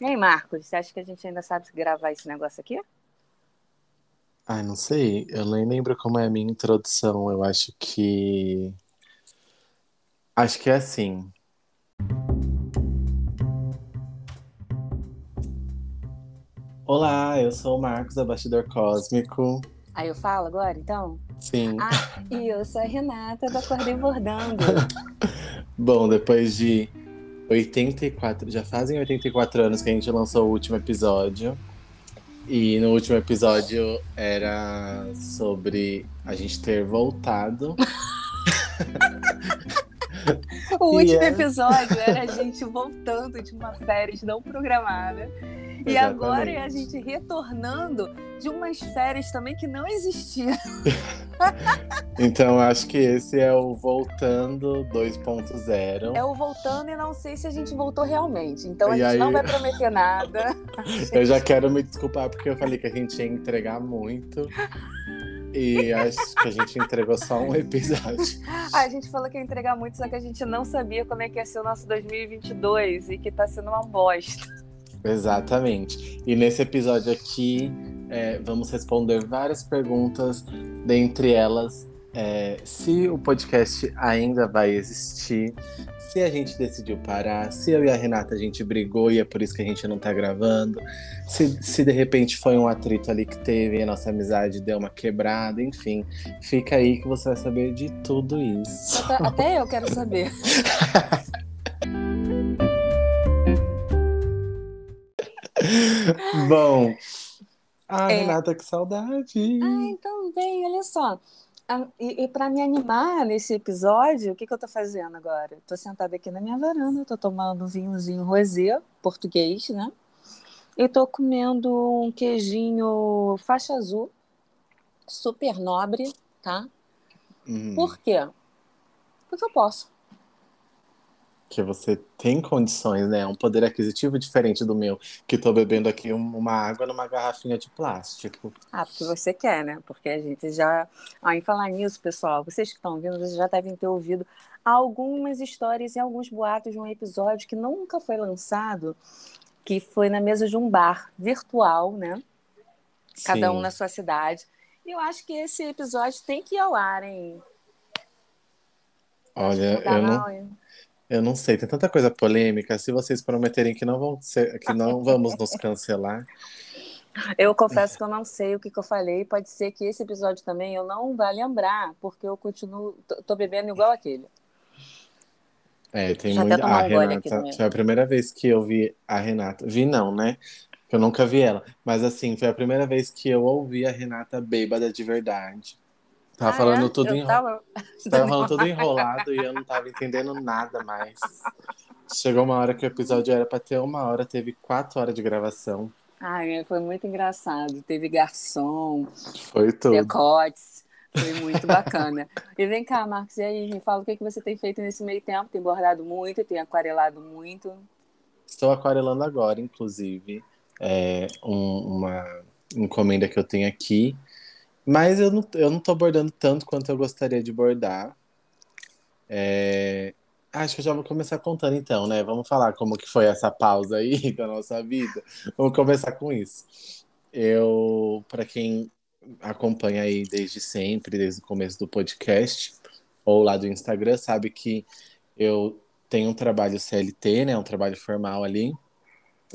E aí, Marcos, você acha que a gente ainda sabe gravar esse negócio aqui? Ai, não sei. Eu nem lembro como é a minha introdução. Eu acho que. Acho que é assim. Olá, eu sou o Marcos, abastidor cósmico. Aí eu falo agora, então? Sim. Ah, e eu sou a Renata do Acordei Bordando. Bom, depois de 84, já fazem 84 anos que a gente lançou o último episódio. E no último episódio era sobre a gente ter voltado. o último é- episódio era a gente voltando de uma férias não programada. E agora é a gente retornando de umas férias também que não existiam. Então acho que esse é o Voltando 2.0. É o voltando e não sei se a gente voltou realmente. Então a E gente aí- não vai prometer nada. Eu já quero me desculpar porque eu falei que a gente ia entregar muito. E acho que a gente entregou só um episódio. Ah, a gente falou que ia entregar muito, só que a gente não sabia como é que ia ser o nosso 2022 e que tá sendo uma bosta. Exatamente. E nesse episódio aqui, é, vamos responder várias perguntas, dentre elas, é, se o podcast ainda vai existir, se a gente decidiu parar, se eu e a Renata a gente brigou e é por isso que a gente não tá gravando, se, se de repente foi um atrito ali que teve e a nossa amizade deu uma quebrada, enfim. Fica aí que você vai saber de tudo isso. Até, até eu quero saber. Bom. Ah, É. Renata, que saudade! Ah, então bem, olha só. E, e para me animar nesse episódio, o que, que eu tô fazendo agora? Tô sentada aqui na minha varanda, tô tomando um vinhozinho rosé, português, né? E tô comendo um queijinho faixa azul, super nobre, tá? Hum. Por quê? Porque eu posso. Que você tem condições, né? Um poder aquisitivo diferente do meu, que tô bebendo aqui um- uma água numa garrafinha de plástico. Ah, porque você quer, né? Porque a gente já. Ah, em falar nisso, pessoal, vocês que estão ouvindo, vocês já devem ter ouvido algumas histórias e alguns boatos de um episódio que nunca foi lançado, que foi na mesa de um bar virtual, né? Cada um Sim. na sua cidade. E eu acho que esse episódio tem que ir ao ar, hein? Olha, eu não, hein? Eu não sei, tem tanta coisa polêmica. Se vocês prometerem que não vão ser, que não vamos nos cancelar, Eu confesso que eu não sei o que, que eu falei. Pode ser que esse episódio também eu não vá lembrar, porque eu continuo. tô- tô bebendo igual aquele. é, tem até muito. tomar A gole aqui Renata, foi a primeira vez que eu vi a Renata. Vi não, né? Eu nunca vi ela. Mas assim, foi a primeira vez que eu ouvi a Renata bêbada de verdade. Tava Ah, falando é? tudo eu enro- tava... Tava falando tudo enrolado e eu não tava entendendo nada mais. Chegou uma hora que o episódio era pra ter uma hora, teve quatro horas de gravação. Ai, foi muito engraçado. Teve garçom, Foi tudo. decotes. Foi muito bacana. E vem cá, Marcos, e aí, me fala o que, que você tem feito nesse meio tempo? Tem bordado muito, tem aquarelado muito. Estou aquarelando agora, inclusive, é, um- uma encomenda que eu tenho aqui. Mas eu não, eu não tô bordando tanto quanto eu gostaria de bordar. É, acho que eu já vou começar contando então, né? Vamos falar como que foi essa pausa aí da nossa vida. Vamos começar com isso. Eu, para quem acompanha aí desde sempre, desde o começo do podcast, ou lá do Instagram, sabe que eu tenho um trabalho CLT, né? Um trabalho formal ali.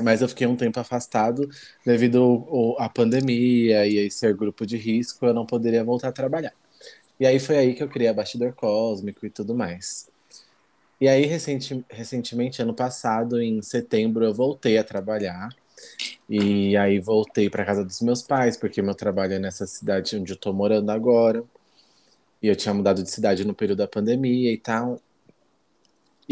Mas eu fiquei um tempo afastado devido à pandemia e aí ser grupo de risco, eu não poderia voltar a trabalhar. E aí foi aí que eu criei a Bastidor Cósmico e tudo mais. E aí, recenti- recentemente, ano passado, em setembro, eu voltei a trabalhar. E aí voltei para casa dos meus pais, porque meu trabalho é nessa cidade onde eu tô morando agora. E eu tinha mudado de cidade no período da pandemia e tal.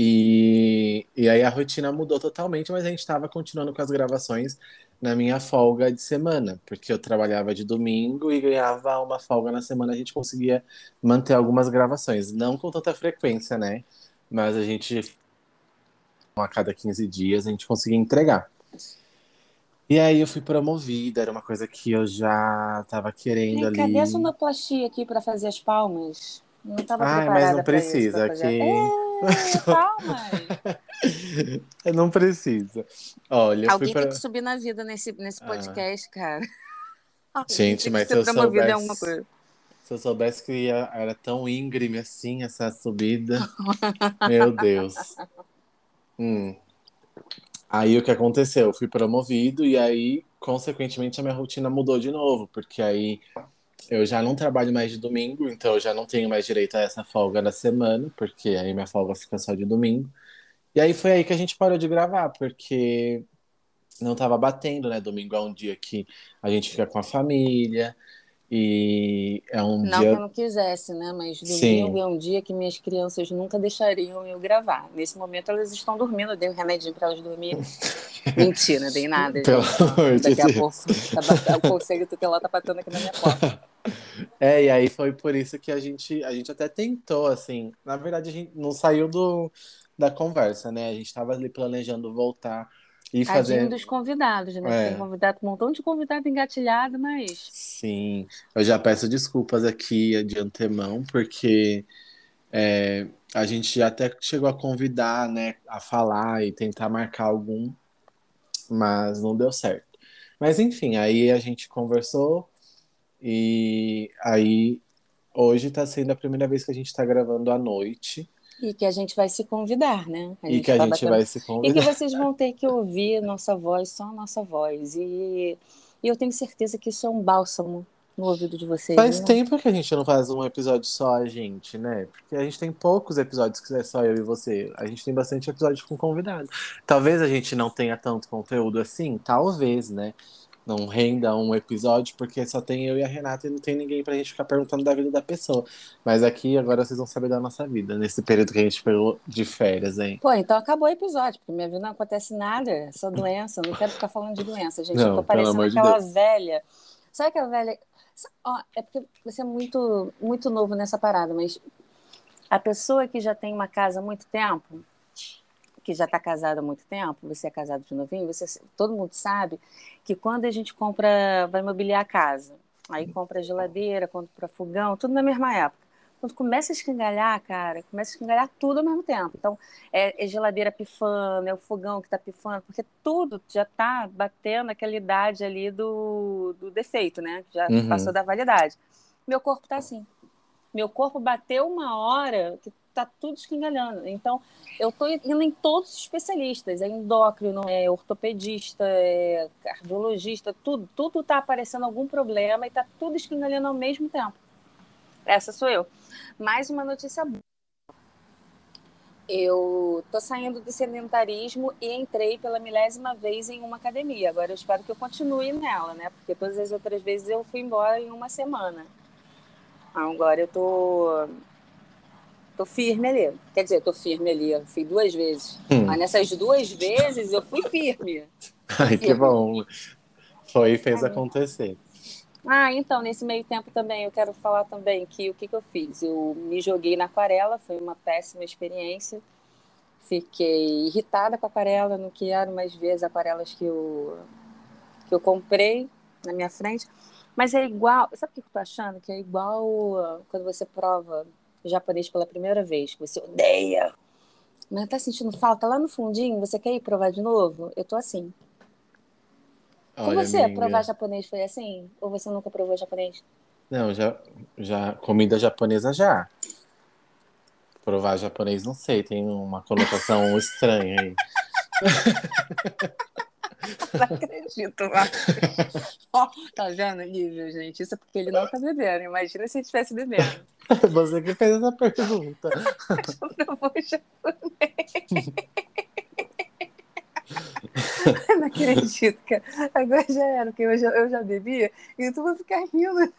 E, e aí a rotina mudou totalmente, mas a gente estava continuando com as gravações na minha folga de semana, porque eu trabalhava de domingo e ganhava uma folga na semana, a gente conseguia manter algumas gravações, não com tanta frequência, né? Mas a gente, a cada 15 dias, a gente conseguia entregar. E aí eu fui promovida, era uma coisa que eu já estava querendo cá, ali. cadê a sonoplastia aqui para fazer as palmas? Não estava Ai, mas não isso, precisa, fazer- que É, palmas. mãe. Não precisa. Olha, eu Alguém pra... tem que subir na vida nesse, nesse podcast, ah. cara. Gente, mas se eu soubesse... Se eu soubesse que ia, era tão íngreme assim, essa subida. Meu Deus. Hum. Aí o que aconteceu? Eu fui promovido e aí, consequentemente, a minha rotina mudou de novo, porque aí eu já não trabalho mais de domingo, então eu já não tenho mais direito a essa folga da semana, porque aí minha folga fica só de domingo. E aí foi aí que a gente parou de gravar, porque não tava batendo, né? Domingo é um dia que a gente fica com a família, e é um não dia. que eu não quisesse, né? Mas domingo Sim. é um dia que minhas crianças nunca deixariam eu gravar. Nesse momento elas estão dormindo, eu dei um remedinho para elas dormirem. Mentira, dei nada. Pelo amor de Daqui a pouco tá, o conselho tutelar tá batendo aqui na minha porta. É, e aí foi por isso que a gente, a gente até tentou, assim. Na verdade, a gente não saiu do, da conversa, né? A gente estava ali planejando voltar e fazer... dos convidados, né? É. Tem convidado, um montão de convidado engatilhado, mas. Sim, eu já peço desculpas aqui de antemão, porque é, a gente até chegou a convidar, né, a falar e tentar marcar algum, mas não deu certo. Mas enfim, aí a gente conversou e aí hoje está sendo a primeira vez que a gente está gravando à noite. E que a gente vai se convidar, né? E que a tá gente batendo... vai se convidar. E que vocês vão ter que ouvir nossa voz, só a nossa voz. E, e eu tenho certeza que isso é um bálsamo no ouvido de vocês. Faz né? tempo que a gente não faz um episódio só a gente, né? Porque a gente tem poucos episódios que é só eu e você. A gente tem bastante episódio com convidados. Talvez a gente não tenha tanto conteúdo assim, talvez, né? Não renda um episódio, porque só tem eu e a Renata e não tem ninguém pra gente ficar perguntando da vida da pessoa. Mas aqui agora vocês vão saber da nossa vida, nesse período que a gente pegou de férias, hein? Pô, então acabou o episódio, porque minha vida não acontece nada, só doença, não quero ficar falando de doença, gente. Não, eu tô parecendo aquela de velha. Sabe aquela velha. Ó, é porque você é muito, muito novo nessa parada, mas a pessoa que já tem uma casa há muito tempo, que já está casado há muito tempo, você é casado de novinho, você, todo mundo sabe que quando a gente compra, vai mobiliar a casa, aí compra geladeira, compra fogão, tudo na mesma época. Quando começa a escangalhar, cara, começa a escangalhar tudo ao mesmo tempo. Então, é, é geladeira pifando, é o fogão que está pifando, porque tudo já está batendo aquela idade ali do, do defeito, né? Já uhum. passou da validade. Meu corpo está assim. Meu corpo bateu uma hora que tá tudo escangalhando. Então, eu estou indo em todos os especialistas, é endócrino, é ortopedista, é cardiologista, tudo, tudo está aparecendo algum problema e está tudo escangalhando ao mesmo tempo. Essa sou eu. Mais uma notícia boa. Eu tô saindo do sedentarismo e entrei pela milésima vez em uma academia. Agora eu espero que eu continue nela, né? Porque todas as outras vezes eu fui embora em uma semana. Agora eu tô tô firme ali. Quer dizer, tô firme ali, eu fui duas vezes. Hum. Mas nessas duas vezes eu fui firme. Ai, que bom. Foi e fez acontecer. Ah, então, nesse meio tempo também, eu quero falar também que o que, que eu fiz? Eu me joguei na aquarela, foi uma péssima experiência. Fiquei irritada com a aquarela, não quero mais ver as aquarelas que eu, que eu comprei na minha frente. Mas é igual, sabe o que eu tô achando? Que é igual quando você prova japonês pela primeira vez, que você odeia, mas tá sentindo falta lá no fundinho, você quer ir provar de novo? Eu tô assim. Com Olha, você, amiga. provar japonês foi assim? Ou você nunca provou japonês? Não, já, já comida japonesa já. Provar japonês não sei, tem uma conotação estranha aí. Não acredito, Marcos. oh, tá vendo, nível, gente? Isso é porque ele não tá bebendo. Imagina se ele estivesse bebendo. Você que fez essa pergunta. Eu vou japonês. não acredito, cara. Agora já era, porque eu já, eu já bebi e tu vai ficar rindo.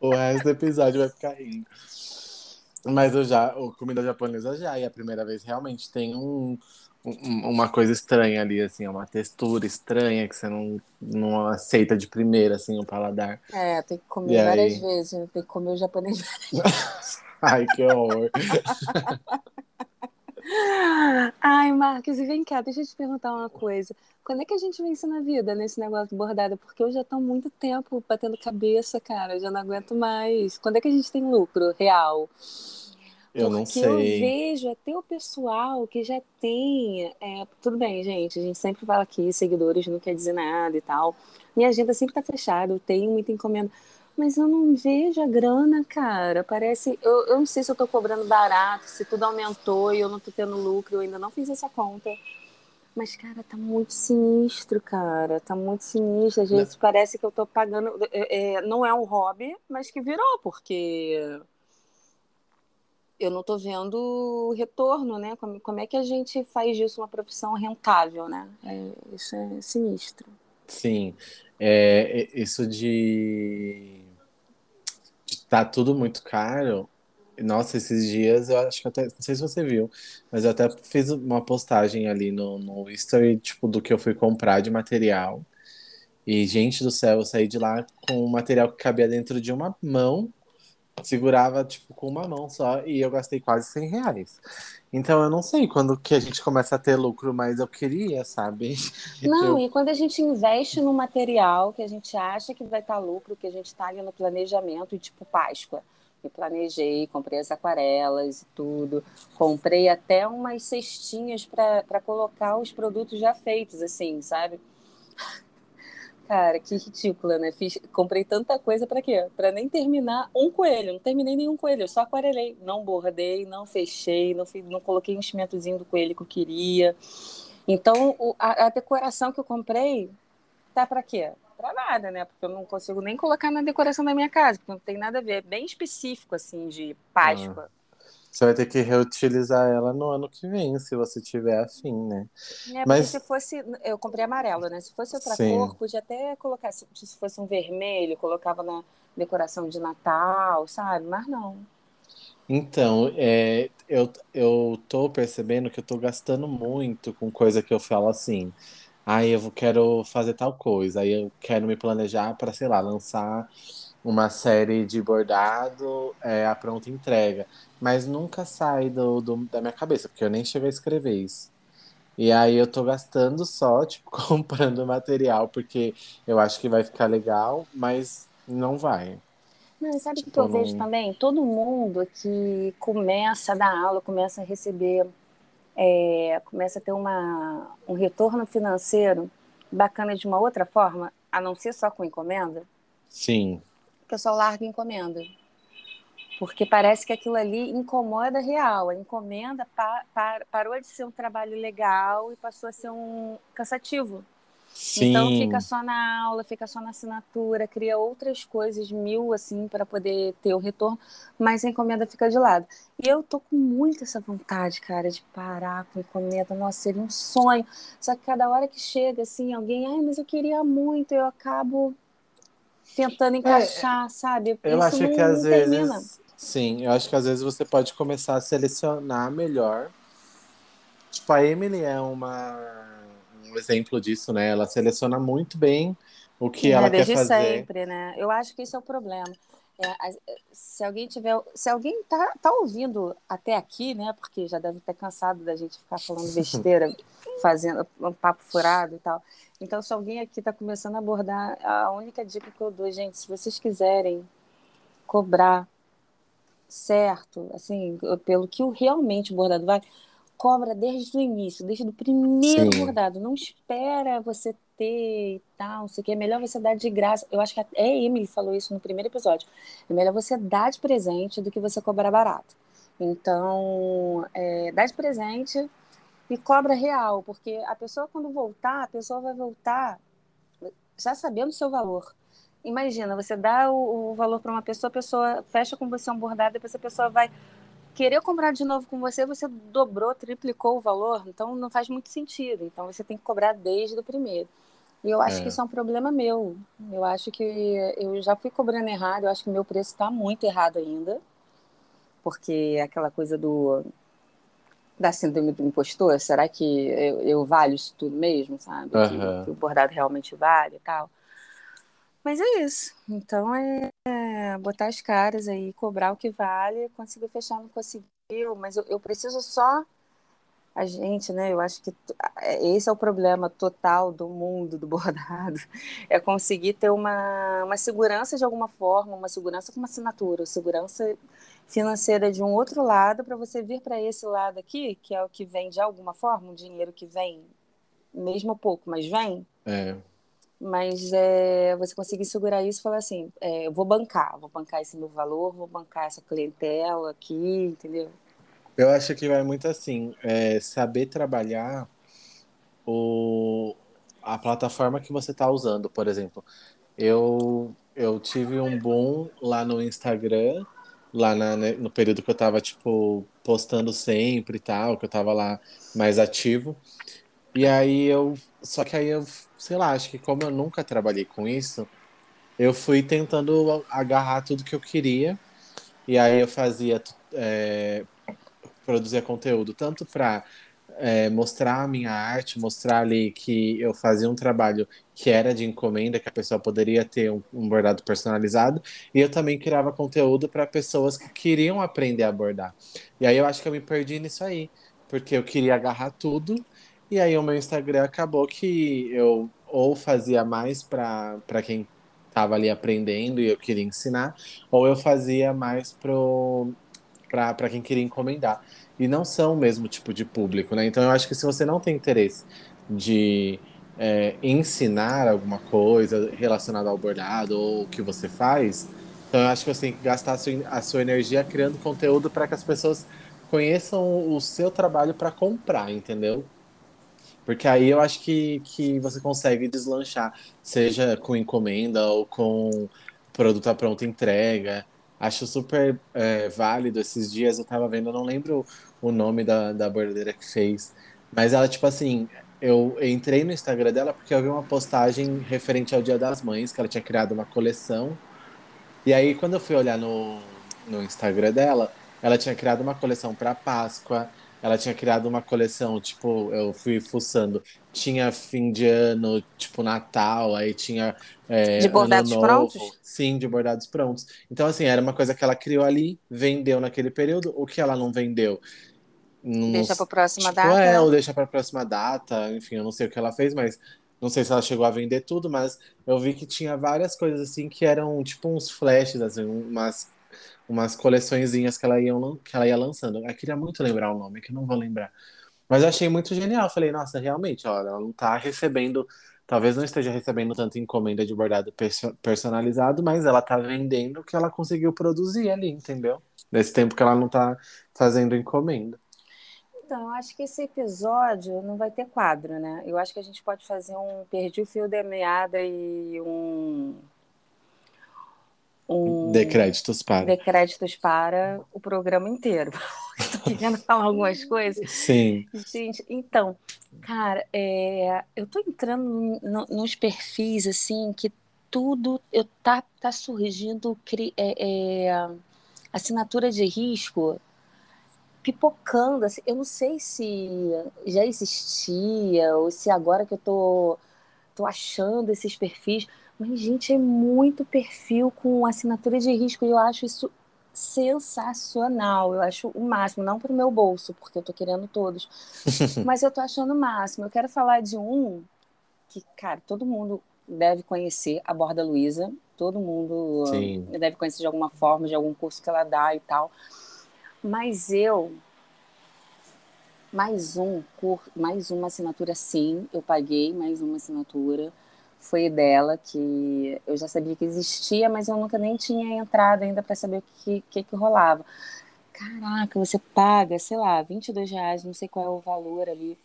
o resto do episódio vai ficar rindo. Mas eu já, o comida japonesa já, e a primeira vez realmente tem um, uma coisa estranha ali, assim, uma textura estranha que você não, não aceita de primeira, assim, o paladar. É, tem que comer e várias aí... vezes, né? tem que comer o japonês Ai, que horror. Ai, Marcos, e vem cá, deixa eu te perguntar uma coisa. Quando é que a gente vence na vida nesse negócio de bordada? Porque eu já tô muito tempo batendo cabeça, cara, eu já não aguento mais. Quando é que a gente tem lucro real? Eu não sei. eu vejo até o pessoal que já tem. é, tudo bem, gente, a gente sempre fala aqui, seguidores não quer dizer nada e tal. Minha agenda sempre tá fechada, eu tenho muita encomenda. Mas eu não vejo a grana, cara. Parece. Eu, eu não sei se eu tô cobrando barato, se tudo aumentou e eu não tô tendo lucro, eu ainda não fiz essa conta. Mas, cara, tá muito sinistro, cara. Tá muito sinistro. Às vezes parece que eu tô pagando. é, é, não é um hobby, mas que virou, porque eu não tô vendo retorno, né? Como, como é que a gente faz disso uma profissão rentável, né? É, isso é sinistro. Sim. É, isso de, de tá tudo muito caro. Nossa, esses dias eu acho que até. Não sei se você viu, mas eu até fiz uma postagem ali no, no History, tipo, do que eu fui comprar de material. E, gente do céu, eu saí de lá com um material que cabia dentro de uma mão, segurava, tipo, com uma mão só, e eu gastei quase 100 reais. Então, eu não sei quando que a gente começa a ter lucro, mas eu queria, sabe? Não, Eu- e quando a gente investe no material que a gente acha que vai estar lucro, que a gente está ali no planejamento, e tipo Páscoa. Me planejei, comprei as aquarelas e tudo. Comprei até umas cestinhas para colocar os produtos já feitos, assim, sabe? Cara, que ridícula, né? Fiz, comprei tanta coisa para quê? Para nem terminar um coelho. Não terminei nenhum coelho, eu só aquarelei. Não bordei, não fechei, não, fiz, não coloquei o enchimentozinho do coelho que eu queria. Então, o- a, a decoração que eu comprei tá para quê? Para nada, né? Porque eu não consigo nem colocar na decoração da minha casa, porque não tem nada a ver. É bem específico, assim, de Páscoa. Você vai ter que reutilizar ela no ano que vem, se você tiver afim, né? É, Mas- se fosse. Eu comprei amarelo, né? Se fosse outra Sim. cor, podia até colocar. Se, se fosse um vermelho, colocava na decoração de Natal, sabe? Mas não. Então, é, eu, eu tô percebendo que eu tô gastando muito com coisa que eu falo assim. Aí eu vou- quero fazer tal coisa, aí eu quero me planejar para, sei lá, lançar uma série de bordado é, a pronta entrega. Mas nunca sai do, do- da minha cabeça, porque eu nem cheguei a escrever isso. E aí eu tô gastando só, tipo, comprando material, porque eu acho que vai ficar legal, mas não vai. Não, sabe o que Tipo, eu vejo não- também? Todo mundo que começa a dar aula, começa a receber, é, começa a ter uma, um retorno financeiro bacana de uma outra forma, a não ser só com encomenda, Sim, o pessoal larga encomenda. Porque parece que aquilo ali incomoda real. A encomenda pa- pa- parou de ser um trabalho legal e passou a ser um cansativo. sim. Então fica só na aula, fica só na assinatura, cria outras coisas mil assim para poder ter o retorno, mas a encomenda fica de lado. E eu tô com muita essa vontade, cara, de parar com encomenda. Nossa, seria um sonho. Só que cada hora que chega assim, alguém, ai, mas eu queria muito, eu acabo tentando encaixar, sabe? Eu Isso acho não, que às vezes. Sim, eu acho que às vezes você pode começar a selecionar melhor. Tipo, a Emily é uma, um exemplo disso, né? Ela seleciona muito bem o que É, ela quer desde fazer. sempre, né? Eu acho que esse é o problema. É, se alguém tiver, se alguém tá, tá ouvindo até aqui, né? Porque já deve ter cansado da gente ficar falando besteira, fazendo um papo furado e tal. Então, se alguém aqui está começando a abordar, a única dica que eu dou, gente, se vocês quiserem cobrar certo, assim, pelo que o realmente o bordado vai, cobra desde o início, desde o primeiro Sim. bordado. Não espera você ter e tal, não sei o que. É melhor você dar de graça. Eu acho que até a Emily falou isso no primeiro episódio. É melhor você dar de presente do que você cobrar barato. Então, é, dá de presente e cobra real, porque a pessoa, quando voltar, a pessoa vai voltar já sabendo o seu valor. Imagina, você dá o, o valor para uma pessoa, a pessoa fecha com você um bordado, depois a pessoa vai querer comprar de novo com você, você dobrou, triplicou o valor, então não faz muito sentido. Então você tem que cobrar desde o primeiro. E eu acho É. que isso é um problema meu. Eu acho que eu já fui cobrando errado, eu acho que meu preço está muito errado ainda. Porque aquela coisa do da síndrome do impostor, será que eu, eu valho isso tudo mesmo, sabe? Que- Aham. Que, o bordado realmente vale e tal. Mas é isso. Então é, é botar as caras aí, cobrar o que vale, conseguiu fechar, não conseguiu, mas eu, eu preciso só a gente, né? Eu acho que é, esse é o problema total do mundo do bordado, é conseguir ter uma, uma segurança de alguma forma, uma segurança com uma assinatura, segurança financeira de um outro lado para você vir para esse lado aqui, que é o que vem de alguma forma, um dinheiro que vem, mesmo pouco, mas vem. É. Mas é, você conseguir segurar isso e falar assim, é, eu vou bancar, vou bancar esse meu valor, vou bancar essa clientela aqui, entendeu? Eu acho que vai muito assim, é, saber trabalhar o, a plataforma que você está usando, por exemplo. Eu, eu tive um boom lá no Instagram, lá na, né, no período que eu estava tipo, postando sempre e tal, que eu estava lá mais ativo. E aí eu. Só que aí eu, sei lá, acho que como eu nunca trabalhei com isso, eu fui tentando agarrar tudo que eu queria. E aí eu fazia é, produzia conteúdo, tanto para é, mostrar a minha arte, mostrar ali que eu fazia um trabalho que era de encomenda, que a pessoa poderia ter um, um bordado personalizado, e eu também criava conteúdo para pessoas que queriam aprender a bordar. E aí eu acho que eu me perdi nisso aí, porque eu queria agarrar tudo, e aí o meu Instagram acabou que eu ou fazia mais para quem estava ali aprendendo e eu queria ensinar, ou eu fazia mais para quem queria encomendar. E não são o mesmo tipo de público, né? Então eu acho que se você não tem interesse de é, ensinar alguma coisa relacionada ao bordado ou o que você faz, então eu acho que você tem que gastar a sua, a sua energia criando conteúdo para que as pessoas conheçam o seu trabalho para comprar, entendeu? Porque aí eu acho que, que você consegue deslanchar, seja com encomenda ou com produto à pronta entrega. Acho super é, válido. Esses dias eu tava vendo, eu não lembro o nome da, da bordadeira que fez, mas ela, tipo assim, eu entrei no Instagram dela porque eu vi uma postagem referente ao Dia das Mães, que ela tinha criado uma coleção. E aí, quando eu fui olhar no, no Instagram dela, ela tinha criado uma coleção para Páscoa, ela tinha criado uma coleção, tipo, eu fui fuçando. Tinha fim de ano, tipo, Natal, aí tinha. É, de bordados prontos? Sim, de bordados prontos. Então, assim, era uma coisa que ela criou ali, vendeu naquele período. O que ela não vendeu? deixa para próxima tipo, data. É, ou deixa para próxima data. Enfim, eu não sei o que ela fez, mas não sei se ela chegou a vender tudo, mas eu vi que tinha várias coisas assim que eram tipo uns flashes, assim, umas umas coleçõezinhas que ela, ia, que ela ia lançando. Eu queria muito lembrar o nome, que eu não vou lembrar. Mas eu achei muito genial. Falei, nossa, realmente, ó, ela não tá recebendo, talvez não esteja recebendo tanto encomenda de bordado personalizado, mas ela tá vendendo o que ela conseguiu produzir ali, entendeu? Nesse tempo que ela não tá fazendo encomenda. Então, eu acho que esse episódio não vai ter quadro, né? Eu acho que a gente pode fazer um Perdi o Fio da Meada e um um decréditos para decréditos para o programa inteiro. Estou querendo falar algumas coisas. Sim. Gente, então, cara, é, eu estou entrando no, nos perfis assim que tudo eu tá tá surgindo é, é, assinatura de risco pipocando assim, eu não sei se já existia ou se agora que eu tô tô achando esses perfis mas, gente, é muito perfil com assinatura de risco e eu acho isso sensacional. Eu acho o máximo, não para o meu bolso, porque eu tô querendo todos, mas eu tô achando o máximo. Eu quero falar de um que, cara, todo mundo deve conhecer, a Borda Luiza. Todo mundo Sim. deve conhecer de alguma forma, de algum curso que ela dá e tal. Mas eu mais um mais uma assinatura sim, eu paguei mais uma assinatura foi dela, que eu já sabia que existia, mas eu nunca nem tinha entrado ainda para saber o que, que, que rolava. Caraca, você paga, sei lá, 22 reais, não sei qual é o valor ali.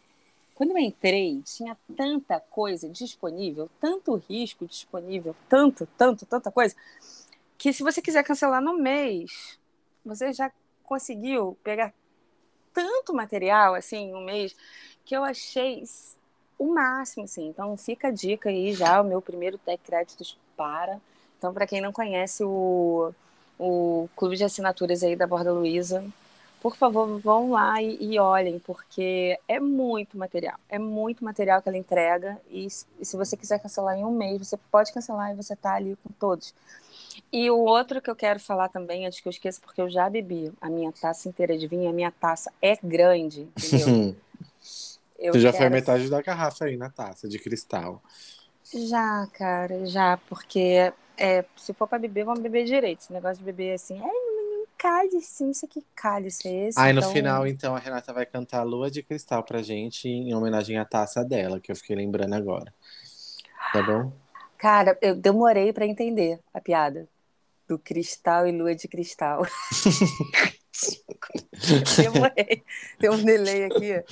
Quando eu entrei, tinha tanta coisa disponível, tanto risco disponível, tanto, tanto, tanta coisa, que se você quiser cancelar no mês, você já conseguiu pegar tanto material, assim, um mês, que eu achei o máximo, assim. Então fica a dica aí já, o meu primeiro Tech Créditos para. Então, para quem não conhece o, o clube de assinaturas aí da Borda Luiza, por favor, vão lá e, e, olhem, porque é muito material. É muito material que ela entrega. E, e, se você quiser cancelar em um mês, você pode cancelar e você tá ali com todos. E o outro que eu quero falar também, antes que eu esqueça, porque eu já bebi a minha taça inteira de vinho, a minha taça é grande, entendeu? Eu tu já quero... foi metade da garrafa aí na taça de cristal. Já, cara, já, porque é, se for pra beber, vamos beber direito. Esse negócio de beber assim, é cálice, não sei que cálice é esse. Aí então... no final, então, a Renata vai cantar Lua de Cristal pra gente em homenagem à taça dela, que eu fiquei lembrando agora. Tá bom? Cara, eu demorei para entender a piada do cristal e lua de cristal. demorei. Tem um delay aqui.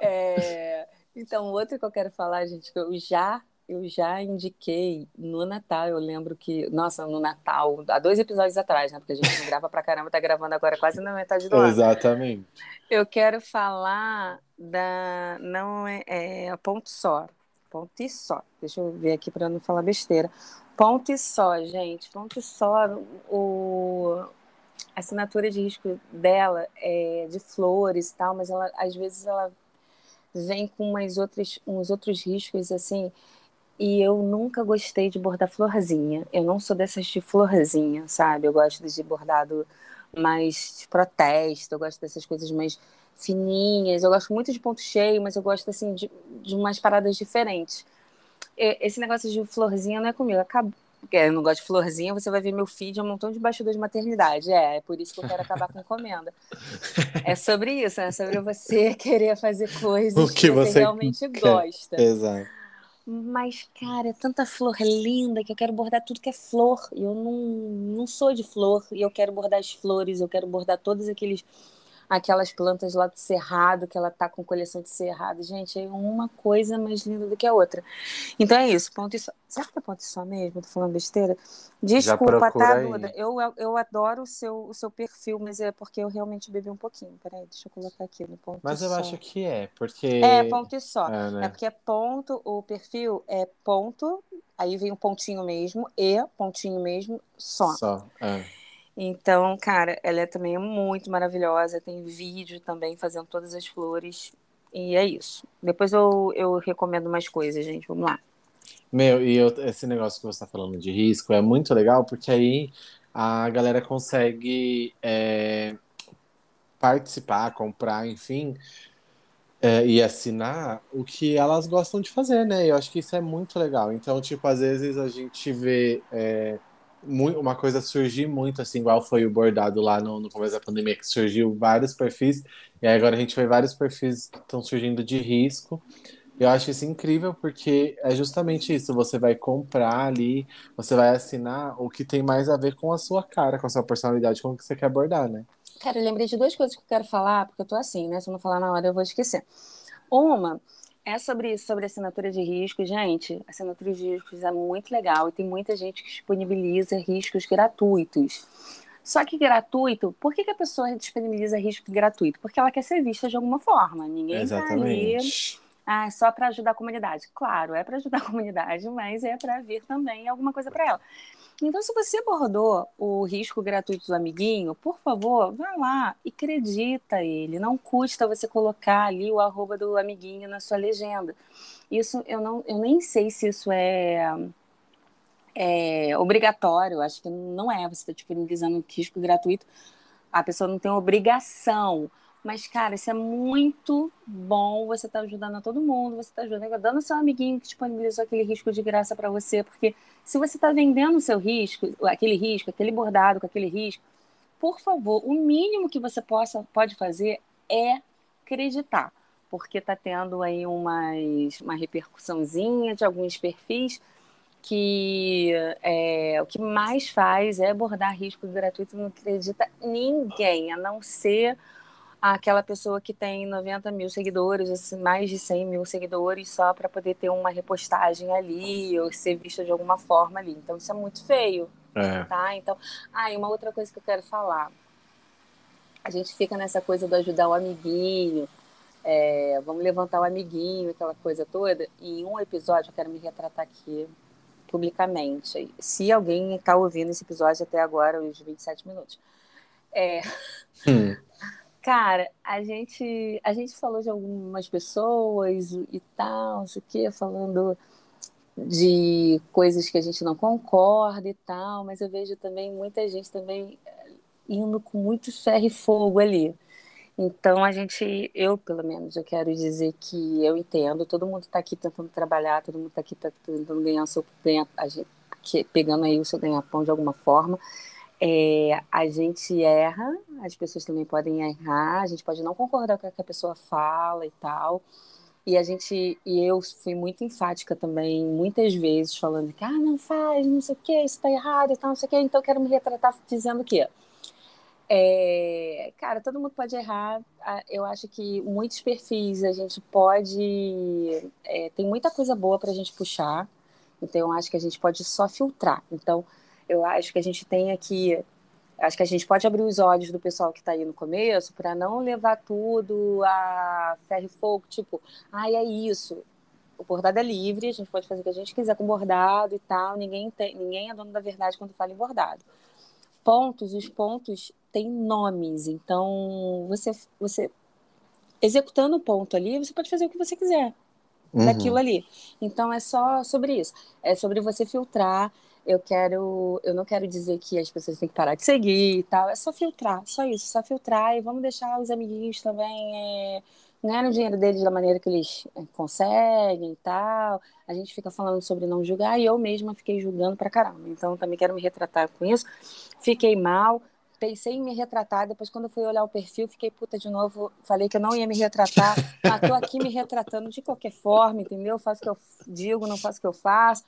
É... Então, outro que eu quero falar, gente, que eu já eu já indiquei no Natal. Eu lembro que, nossa, no Natal, há dois episódios atrás, né? Porque a gente não grava pra caramba, tá gravando agora quase na metade do ano. Exatamente. Eu quero falar da. Não é, é ponto só. Ponto e só. Deixa eu ver aqui para não falar besteira. Ponto e só, gente. Ponto e só. O, a assinatura de risco dela é de flores e tal, mas ela, às vezes ela vem com umas outras, uns outros riscos assim e eu nunca gostei de bordar florzinha. Eu não sou dessas de florzinha, sabe? Eu gosto de bordado mais de protesto, eu gosto dessas coisas mais fininhas. Eu gosto muito de ponto cheio, mas eu gosto assim de, de umas paradas diferentes. Esse negócio de florzinha não é comigo. Acabou. Eu não gosto de florzinha, você vai ver meu feed é um montão de bastidor de maternidade. É, é por isso que eu quero acabar com encomenda. É sobre isso, é sobre você querer fazer coisas o que, que você, você realmente quer. gosta. Exato. Mas, cara, é tanta flor linda que eu quero bordar tudo que é flor. E eu não, não sou de flor. E eu quero bordar as flores, eu quero bordar todos aqueles aquelas plantas lá do cerrado, que ela tá com coleção de cerrado. Gente, é uma coisa mais linda do que a outra. Então é isso, ponto e só. Será que é ponto e só mesmo? Tô falando besteira? Desculpa, tá, Duda? Eu, eu adoro o seu, o seu perfil, mas é porque eu realmente bebi um pouquinho. Peraí, deixa eu colocar aqui no ponto Mas eu só. acho que é, porque... É, ponto e só. É, né? é porque é ponto, o perfil é ponto, aí vem um pontinho mesmo, e pontinho mesmo, só. Só, é. Então, cara, ela é também muito maravilhosa. Tem vídeo também fazendo todas as flores. E é isso. Depois eu, eu recomendo mais coisas, gente. Vamos lá. Meu, e eu, esse negócio que você está falando de risco é muito legal, porque aí a galera consegue é, participar, comprar, enfim, é, e assinar o que elas gostam de fazer, né? Eu acho que isso é muito legal. Então, tipo, às vezes a gente vê. É, uma coisa surgir muito, assim, igual foi o bordado lá no, no começo da pandemia, que surgiu vários perfis, e agora a gente vê vários perfis que estão surgindo de risco. Eu acho isso incrível porque é justamente isso. Você vai comprar ali, você vai assinar o que tem mais a ver com a sua cara, com a sua personalidade, com o que você quer abordar, né? Cara, eu lembrei de duas coisas que eu quero falar, porque eu tô assim, né? Se eu não falar na hora, eu vou esquecer. Uma é sobre, sobre assinatura de risco, gente. Assinatura de riscos é muito legal e tem muita gente que disponibiliza riscos gratuitos. Só que gratuito, por que, que a pessoa disponibiliza risco gratuito? Porque ela quer ser vista de alguma forma. Ninguém está ali ah, só para ajudar a comunidade. Claro, é para ajudar a comunidade, mas é para vir também alguma coisa para ela. Então, se você abordou o risco gratuito do amiguinho, por favor, vá lá e acredita ele. Não custa você colocar ali o arroba do amiguinho na sua legenda. Isso eu não, eu nem sei se isso é, é obrigatório. Acho que não é. Você está disponibilizando risco gratuito. A pessoa não tem obrigação mas, cara, isso é muito bom. Você está ajudando a todo mundo, você está ajudando, dando seu amiguinho que disponibilizou aquele risco de graça para você. Porque se você está vendendo o seu risco, aquele risco, aquele bordado com aquele risco, por favor, o mínimo que você possa, pode fazer é acreditar. Porque está tendo aí umas, uma repercussãozinha de alguns perfis que é, o que mais faz é abordar risco gratuito, não acredita ninguém, a não ser aquela pessoa que tem 90 mil seguidores, assim, mais de 100 mil seguidores, só para poder ter uma repostagem ali ou ser vista de alguma forma ali. Então, isso é muito feio. É. Tá? Então, ah, e uma outra coisa que eu quero falar. A gente fica nessa coisa do ajudar o amiguinho, é, vamos levantar o amiguinho, aquela coisa toda. E em um episódio, eu quero me retratar aqui publicamente. Se alguém está ouvindo esse episódio até agora, os 27 minutos. É, hum. Cara, a gente, a gente falou de algumas pessoas e tal, não sei o quê, falando de coisas que a gente não concorda e tal, mas eu vejo também muita gente também eh, indo com muito ferro e fogo ali. Então a gente, eu pelo menos, eu quero dizer que eu entendo, todo mundo está aqui tentando trabalhar, todo mundo está aqui tentando ganhar o seu ganhar, a gente, pegando aí o seu ganha-pão de alguma forma. É, a gente erra, as pessoas também podem errar, a gente pode não concordar com o que a pessoa fala e tal. E a gente, e eu fui muito enfática também, muitas vezes, falando que, ah, não faz, não sei o que, isso tá errado e tal, não sei o que, então eu quero me retratar dizendo que, é, cara, todo mundo pode errar. Eu acho que muitos perfis a gente pode. É, tem muita coisa boa para a gente puxar, então eu acho que a gente pode só filtrar. Então, eu acho que a gente tem aqui acho que a gente pode abrir os olhos do pessoal que está aí no começo para não levar tudo a ferro e fogo, tipo, ai, ah, é isso. O bordado é livre, a gente pode fazer o que a gente quiser com bordado e tal, ninguém, tem, ninguém é dono da verdade quando fala em bordado. Pontos, os pontos têm nomes, então você, você executando o ponto ali, você pode fazer o que você quiser uhum. daquilo ali. Então é só sobre isso, é sobre você filtrar eu quero, eu não quero dizer que as pessoas têm que parar de seguir e tal, é só filtrar, só isso, só filtrar e vamos deixar os amiguinhos também é, ganhar o dinheiro deles da maneira que eles é, conseguem e tal. A gente fica falando sobre não julgar e eu mesma fiquei julgando pra caramba, então também quero me retratar com isso. Fiquei mal, pensei em me retratar, depois quando eu fui olhar o perfil, fiquei puta de novo, falei que eu não ia me retratar, mas tô aqui me retratando de qualquer forma, entendeu? Faço o que eu digo, não faço o que eu faço.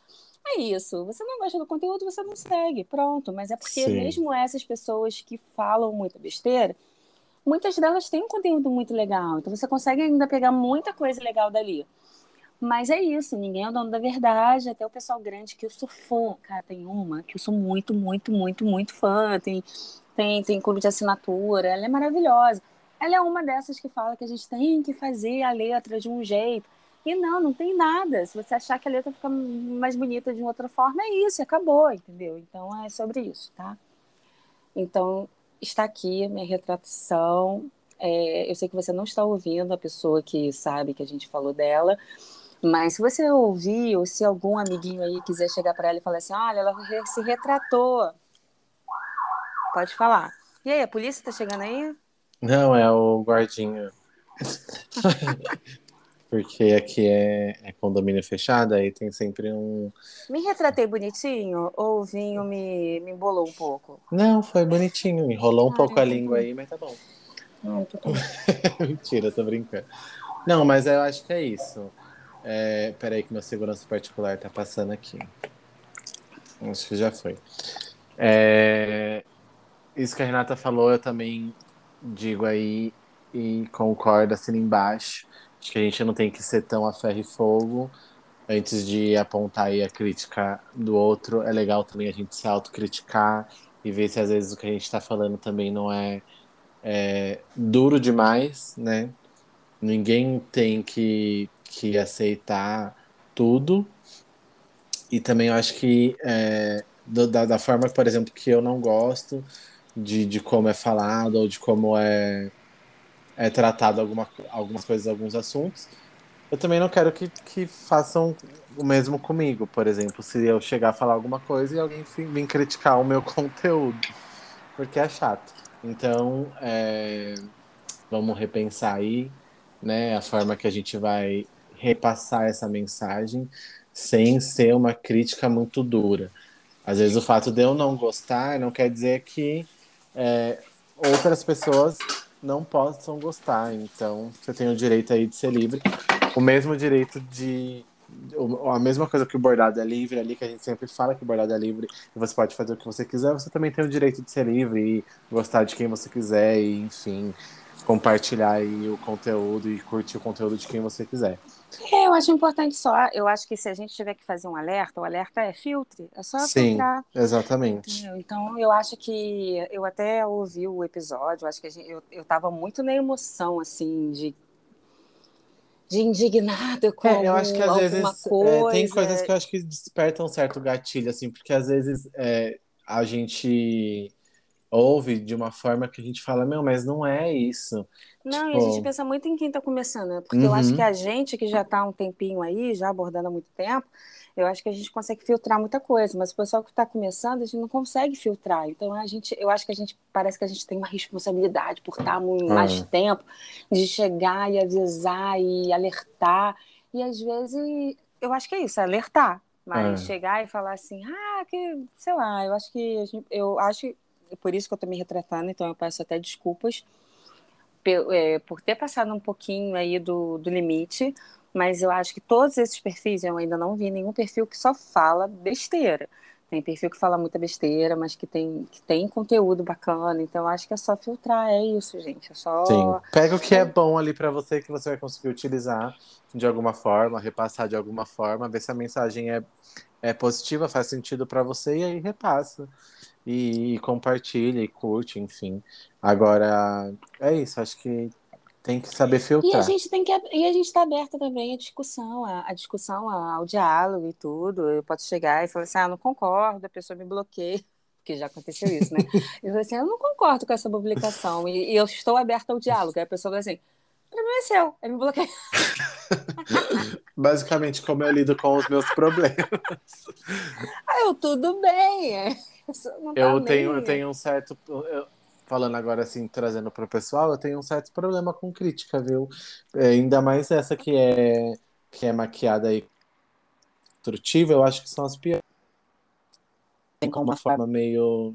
É isso. Você não gosta do conteúdo, você não segue. Pronto. Mas é porque Sim. mesmo essas pessoas que falam muita besteira, muitas delas têm um conteúdo muito legal. Então você consegue ainda pegar muita coisa legal dali. Mas é isso, ninguém é o dono da verdade, até o pessoal grande que eu sou fã. Cara, tem uma que eu sou muito, muito, muito, muito fã. Tem, tem, tem clube de assinatura, ela é maravilhosa. Ela é uma dessas que fala que a gente tem que fazer a letra de um jeito. E não, não tem nada. Se você achar que a letra fica mais bonita de outra forma, é isso, acabou, entendeu? Então é sobre isso, tá? Então, está aqui a minha retratação. É, eu sei que você não está ouvindo a pessoa que sabe que a gente falou dela, mas se você ouvir, ou se algum amiguinho aí quiser chegar para ela e falar assim: olha, ela se retratou, pode falar. E aí, a polícia está chegando aí? Não, é o guardinha. porque aqui é, é, condomínio fechado, aí tem sempre um. Me retratei bonitinho ou o vinho me, me embolou um pouco? Não, foi bonitinho, enrolou um Ai, pouco a língua aí, mas tá bom. Não, tô Mentira, tô brincando. Não, mas eu acho que é isso. É, peraí, que meu segurança particular tá passando aqui. Acho que já foi. É, isso que a Renata falou, eu também digo aí e concordo assim embaixo. Acho que a gente não tem que ser tão a ferro e fogo antes de apontar aí a crítica do outro. É legal também a gente se autocriticar e ver se às vezes o que a gente está falando também não é, é, duro demais, né? Ninguém tem que, que aceitar tudo. E também eu acho que é, da, da forma, por exemplo, que eu não gosto de, de como é falado ou de como é é tratado alguma, algumas coisas, alguns assuntos. Eu também não quero que, que façam o mesmo comigo, por exemplo, se eu chegar a falar alguma coisa e alguém vir criticar o meu conteúdo, porque é chato. Então, é, vamos repensar aí, né, a forma que a gente vai repassar essa mensagem sem ser uma crítica muito dura. Às vezes o fato de eu não gostar não quer dizer que é, outras pessoas não possam gostar. Então, você tem o direito aí de ser livre. O mesmo direito de. A mesma coisa que o bordado é livre ali, que a gente sempre fala que o bordado é livre e você pode fazer o que você quiser, você também tem o direito de ser livre e gostar de quem você quiser e, enfim, compartilhar aí o conteúdo e curtir o conteúdo de quem você quiser. É, eu acho importante só, eu acho que se a gente tiver que fazer um alerta, o alerta é filtre, é só Sim, filtrar. exatamente. Entendeu? Então, eu acho que, eu até ouvi o episódio, acho que gente, eu, eu tava muito na emoção, assim, de de indignada com é, eu acho que às vezes coisa. É, tem coisas que eu acho que despertam um certo gatilho assim porque às vezes é, a gente ouve de uma forma que a gente fala, meu, mas não é isso. Não, tipo... e a gente pensa muito em quem está começando, né? Porque uhum. eu acho que a gente que já está há um tempinho aí, já abordando há muito tempo, eu acho que a gente consegue filtrar muita coisa, mas o pessoal que está começando, a gente não consegue filtrar. Então a gente, eu acho que a gente parece que a gente tem uma responsabilidade por estar mais uhum. tempo, de chegar e avisar e alertar. E às vezes eu acho que é isso, é alertar. Mas é. chegar e falar assim, ah, que, sei lá, eu acho que eu acho, por isso que eu tô me retratando, então eu peço até desculpas por, é, por ter passado um pouquinho aí do, do limite, mas eu acho que todos esses perfis eu ainda não vi nenhum perfil que só fala besteira. Tem perfil que fala muita besteira, mas que tem, que tem conteúdo bacana. Então, acho que é só filtrar, é isso, gente. É só. Sim. Pega o que é bom ali para você, que você vai conseguir utilizar de alguma forma, repassar de alguma forma, ver se a mensagem é, é positiva, faz sentido para você, e aí repassa. E, e compartilha e curte, enfim. Agora, é isso, acho que tem que saber filtrar. E a gente tem que e a gente está aberta também à discussão, à, à discussão, ao diálogo e tudo. Eu posso chegar e falar assim, ah, não concordo, a pessoa me bloqueia, porque já aconteceu isso, né? eu falei assim, eu não concordo com essa publicação e, e eu estou aberta ao diálogo. Aí a pessoa fala assim, o problema é seu, ele me bloqueia. Basicamente, como eu lido com os meus problemas. Ah, eu tudo bem. É. Eu, tá tenho, eu tenho um certo. Eu, falando agora assim, trazendo para o pessoal, eu tenho um certo problema com crítica, viu? É, ainda mais essa que é que é maquiada aí construtiva, eu acho que são as piores. Tem com uma forma meio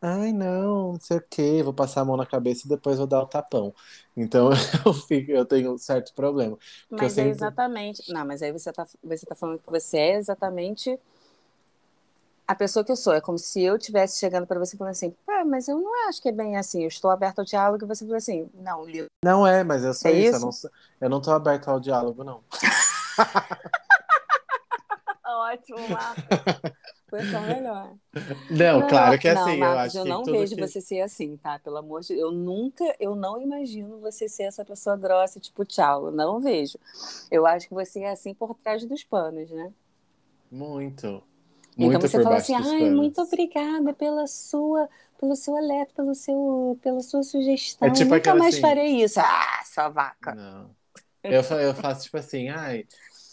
ai não, não sei o que, vou passar a mão na cabeça e depois vou dar o tapão. Então eu fico, eu tenho um certo problema. Mas é sempre... exatamente. Não, mas aí você tá, você tá falando que você é exatamente a pessoa que eu sou. É como se eu estivesse chegando para você e falando assim, Pá, mas eu não acho que é bem assim, eu estou aberto ao diálogo, e você falou assim, não, Lio. Não é, mas eu sou é isso, isso? Eu, não, não aberto ao diálogo, não. Ótimo, Marcos. Foi tão melhor. Não, não claro que é assim. Não, eu acho eu não vejo que... você ser assim, tá? Pelo amor de Deus. Eu nunca, eu não imagino você ser essa pessoa grossa, tipo, tchau. Eu não vejo. Eu acho que você é assim por trás dos panos, né? Muito. Muito então você fala assim, ai, muito obrigada pela sua, pelo seu eletro, pelo seu, pela sua sugestão. É tipo Nunca mais assim... farei isso. Ah, sua vaca. Não. Eu, eu faço tipo assim, ai,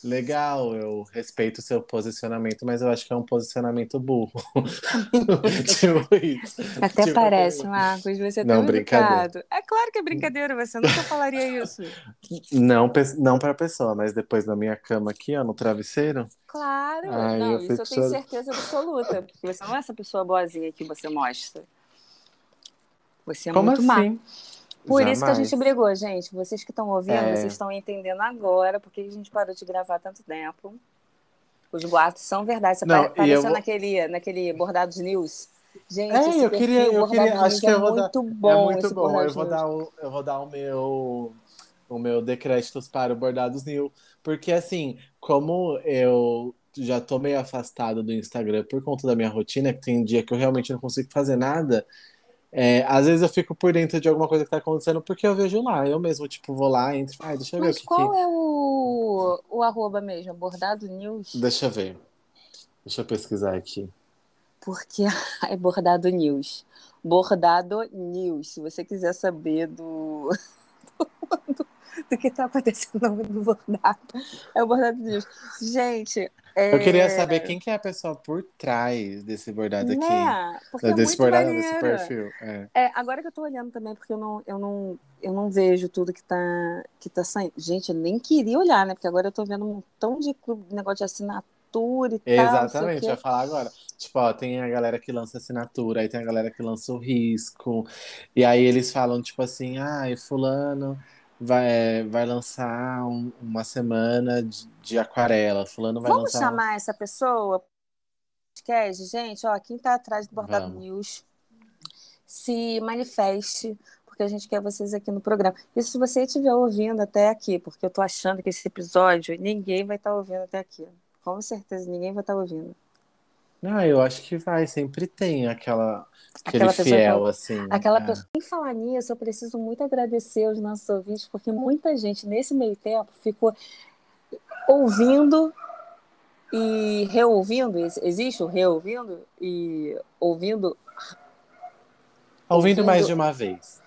legal, eu respeito o seu posicionamento, mas eu acho que é um posicionamento burro. tipo isso. Até tipo, parece, Marcos, você é não, brincadeira. É claro que é brincadeira, você nunca falaria isso. Não, não para a pessoa, mas depois na minha cama aqui, ó, no travesseiro. Claro, Ai, não, eu isso eu tenho certeza absoluta, porque você não é essa pessoa boazinha que você mostra. Você é Como muito assim? má. Por Jamais. isso que a gente brigou, gente. Vocês que estão ouvindo, é... vocês estão entendendo agora porque a gente parou de gravar tanto tempo. Os boatos são verdade. Você Não, apareceu vou... naquele, naquele Bordados News. Gente, é, eu queria, eu queria, acho que é eu vou muito dar, bom. É muito bom. Eu vou dar o, eu vou dar o meu o meu decréditos para o Bordados News, porque assim, como eu já tô meio afastado do Instagram por conta da minha rotina, que tem dia que eu realmente não consigo fazer nada, é, às vezes eu fico por dentro de alguma coisa que tá acontecendo porque eu vejo lá. Eu mesmo, tipo, vou lá, entro. Ai, deixa eu ver Mas o que qual que... é o, o arroba mesmo? Bordado News? Deixa eu ver. Deixa eu pesquisar aqui. Porque é Bordado News. Bordado News. Se você quiser saber do, do, do que tá acontecendo no bordado, é o Bordado News. Gente, é... Eu queria saber quem que é a pessoa por trás desse bordado aqui. Né? Porque desse é bordado, maneiro. desse perfil. É. é. agora que eu tô olhando também, porque eu não, eu não, eu não vejo tudo que tá, que tá saindo. Gente, eu nem queria olhar, né? Porque agora eu tô vendo um montão de negócio de assinatura e Exatamente, tal. Exatamente, vai falar agora. Tipo, ó, tem a galera que lança assinatura, aí tem a galera que lança o risco. E aí eles falam, tipo assim, ai, ah, fulano vai, vai lançar um, uma semana de, de, aquarela. Fulano vai Vamos lançar. Chamar essa pessoa? Podcast, gente, ó, quem tá atrás do Bordado Vamos. News se manifeste, porque a gente quer vocês aqui no programa. E se você estiver ouvindo até aqui, porque eu tô achando que esse episódio ninguém vai estar tá ouvindo até aqui. Com certeza ninguém vai estar tá ouvindo. Ah, eu acho que vai, sempre tem aquela aquele fiel, que, assim. Aquela é. pessoa. Em falar nisso, eu preciso muito agradecer aos nossos ouvintes, porque muita gente nesse meio tempo ficou ouvindo e reouvindo. Existe o reouvindo e ouvindo ouvindo, ouvindo mais de uma vez.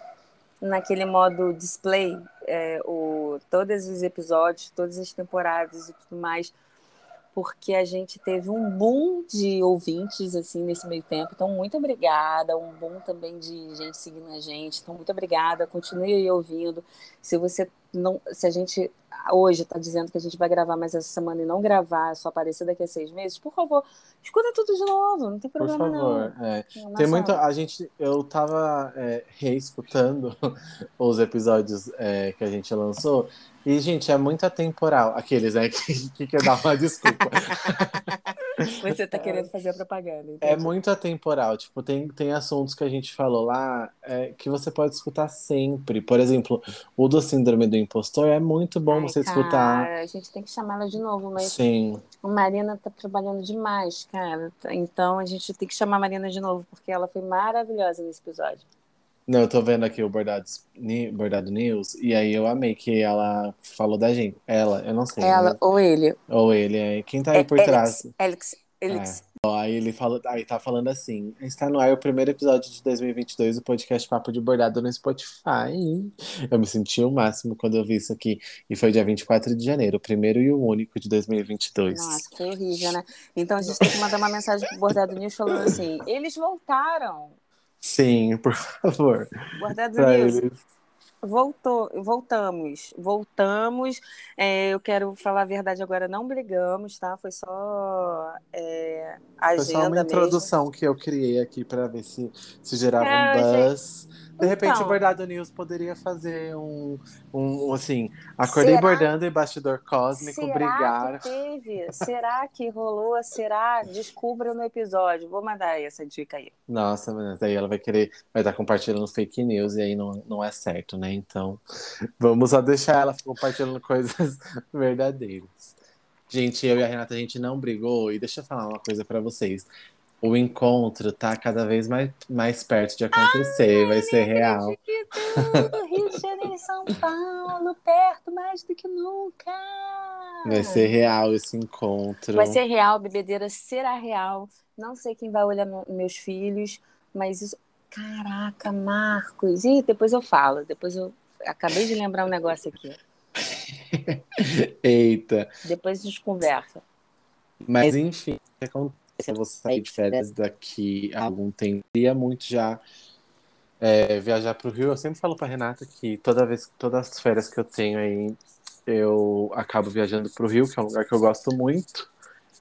Naquele modo display, é, o, todos os episódios, todas as temporadas e tudo mais porque a gente teve um boom de ouvintes assim nesse meio tempo. Então, muito obrigada. Um boom também de gente seguindo a gente. Então, muito obrigada. Continue aí ouvindo. Se você não, se a gente hoje está dizendo que a gente vai gravar mais essa semana e não gravar, só aparecer daqui a seis meses, por favor, escuta tudo de novo. Não tem problema por favor, não. É. Tem muito. A gente, eu tava é, reescutando os episódios é, que a gente lançou. E, gente, é muito atemporal. Aqueles, né? Que, que quer dar uma desculpa. Você tá querendo fazer a propaganda. É muito atemporal. Tipo, tem, tem assuntos que a gente falou lá é, que você pode escutar sempre. Por exemplo, o do Síndrome do Impostor é muito bom Ai, você cara, escutar. A gente tem que chamá-la de novo, mas Sim. a Marina tá trabalhando demais, cara. Então a gente tem que chamar a Marina de novo, porque ela foi maravilhosa nesse episódio. Não, eu tô vendo aqui o Bordado, Bordado News, e aí eu amei que ela falou da gente. Ela, eu não sei. Ela ou ele. Ou ele, é. Quem tá aí é, por trás? Alex, Alex. É. Aí ele fala, aí tá falando assim: está no ar o primeiro episódio de 2022 do podcast Papo de Bordado no Spotify. Eu me senti o máximo quando eu vi isso aqui. E foi dia 24 de janeiro, o primeiro e o único de 2022. Nossa, que horrível, né? Então a gente tem que mandar uma mensagem pro Bordado News falando assim: eles voltaram. Sim, por favor. Guardados News. Voltou, voltamos, voltamos. É, eu quero falar a verdade agora, não brigamos, tá? Foi só é, agenda Foi só uma introdução mesmo. que eu criei aqui para ver se, se gerava é, um buzz. Gente... De repente então, o Bordado News poderia fazer um, um assim, acordei será, bordando e bastidor cósmico, será brigar. Que teve? será que rolou? Será? Descubra no episódio. Vou mandar essa dica aí. Nossa, mas aí ela vai querer, vai estar compartilhando fake news e aí não, não é certo, né? Então, vamos só deixar ela compartilhando coisas verdadeiras. Gente, eu e a Renata, a gente não brigou. E deixa eu falar uma coisa para vocês o encontro tá cada vez mais, mais perto de acontecer, Ai, vai ser real. Tudo, Rio de Janeiro e São Paulo, perto mais do que nunca. Vai ser real esse encontro. Vai ser real, bebedeira será real. Não sei quem vai olhar meus filhos, mas isso. Caraca, Marcos. E depois eu falo, depois eu acabei de lembrar um negócio aqui. Eita. Depois a gente conversa. Mas enfim, o que acontece? Eu vou sair de férias daqui a algum tempo. Queria muito já é, viajar para o Rio. Eu sempre falo para Renata que toda vez, todas as férias que eu tenho aí, eu acabo viajando para o Rio, que é um lugar que eu gosto muito.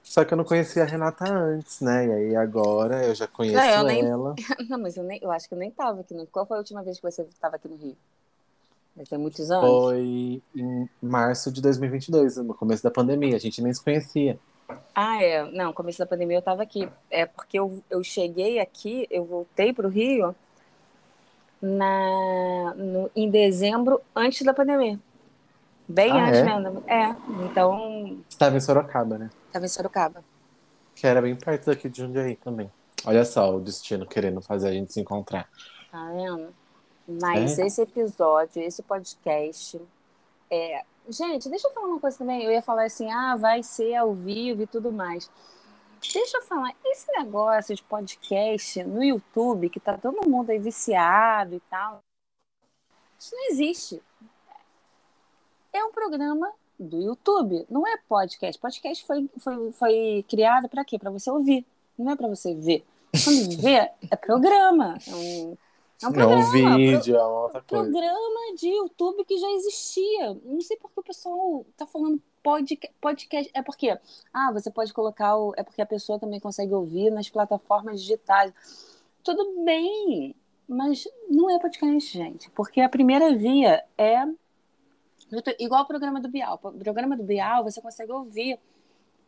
Só que eu não conhecia a Renata antes, né? E aí agora eu já conheço não, eu nem... ela. Não, mas eu, nem... eu acho que eu nem estava aqui no Qual foi a última vez que você estava aqui no Rio? Ter muitos anos? Foi em março de 2022, no começo da pandemia. A gente nem se conhecia. Ah, é. Não, começo da pandemia eu estava aqui. É porque eu, eu cheguei aqui, eu voltei para o Rio na, no, em dezembro, antes da pandemia. Bem ah, antes é? mesmo. É, então. Estava em Sorocaba, né? Estava em Sorocaba. Que era bem perto daqui de Jundiaí também. Olha só o destino querendo fazer a gente se encontrar. Tá vendo? Mas é? esse episódio, esse podcast, é, Gente, deixa eu falar uma coisa também. Eu ia falar assim, ah, vai ser ao vivo e tudo mais. Deixa eu falar, esse negócio de podcast no YouTube, que tá todo mundo aí viciado e tal, isso não existe. É um programa do YouTube, não é podcast. Podcast foi, foi, foi criado para quê? Para você ouvir, não é para você ver. Quando vê, é programa. É um, é um, programa, é um vídeo, é outra coisa. Programa de YouTube que já existia. Não sei por que o pessoal tá falando podcast, podcast. É porque, ah, você pode colocar o. É porque a pessoa também consegue ouvir nas plataformas digitais. Tudo bem, mas não é podcast, gente. Porque a primeira via é. Igual o programa do Bial. O programa do Bial você consegue ouvir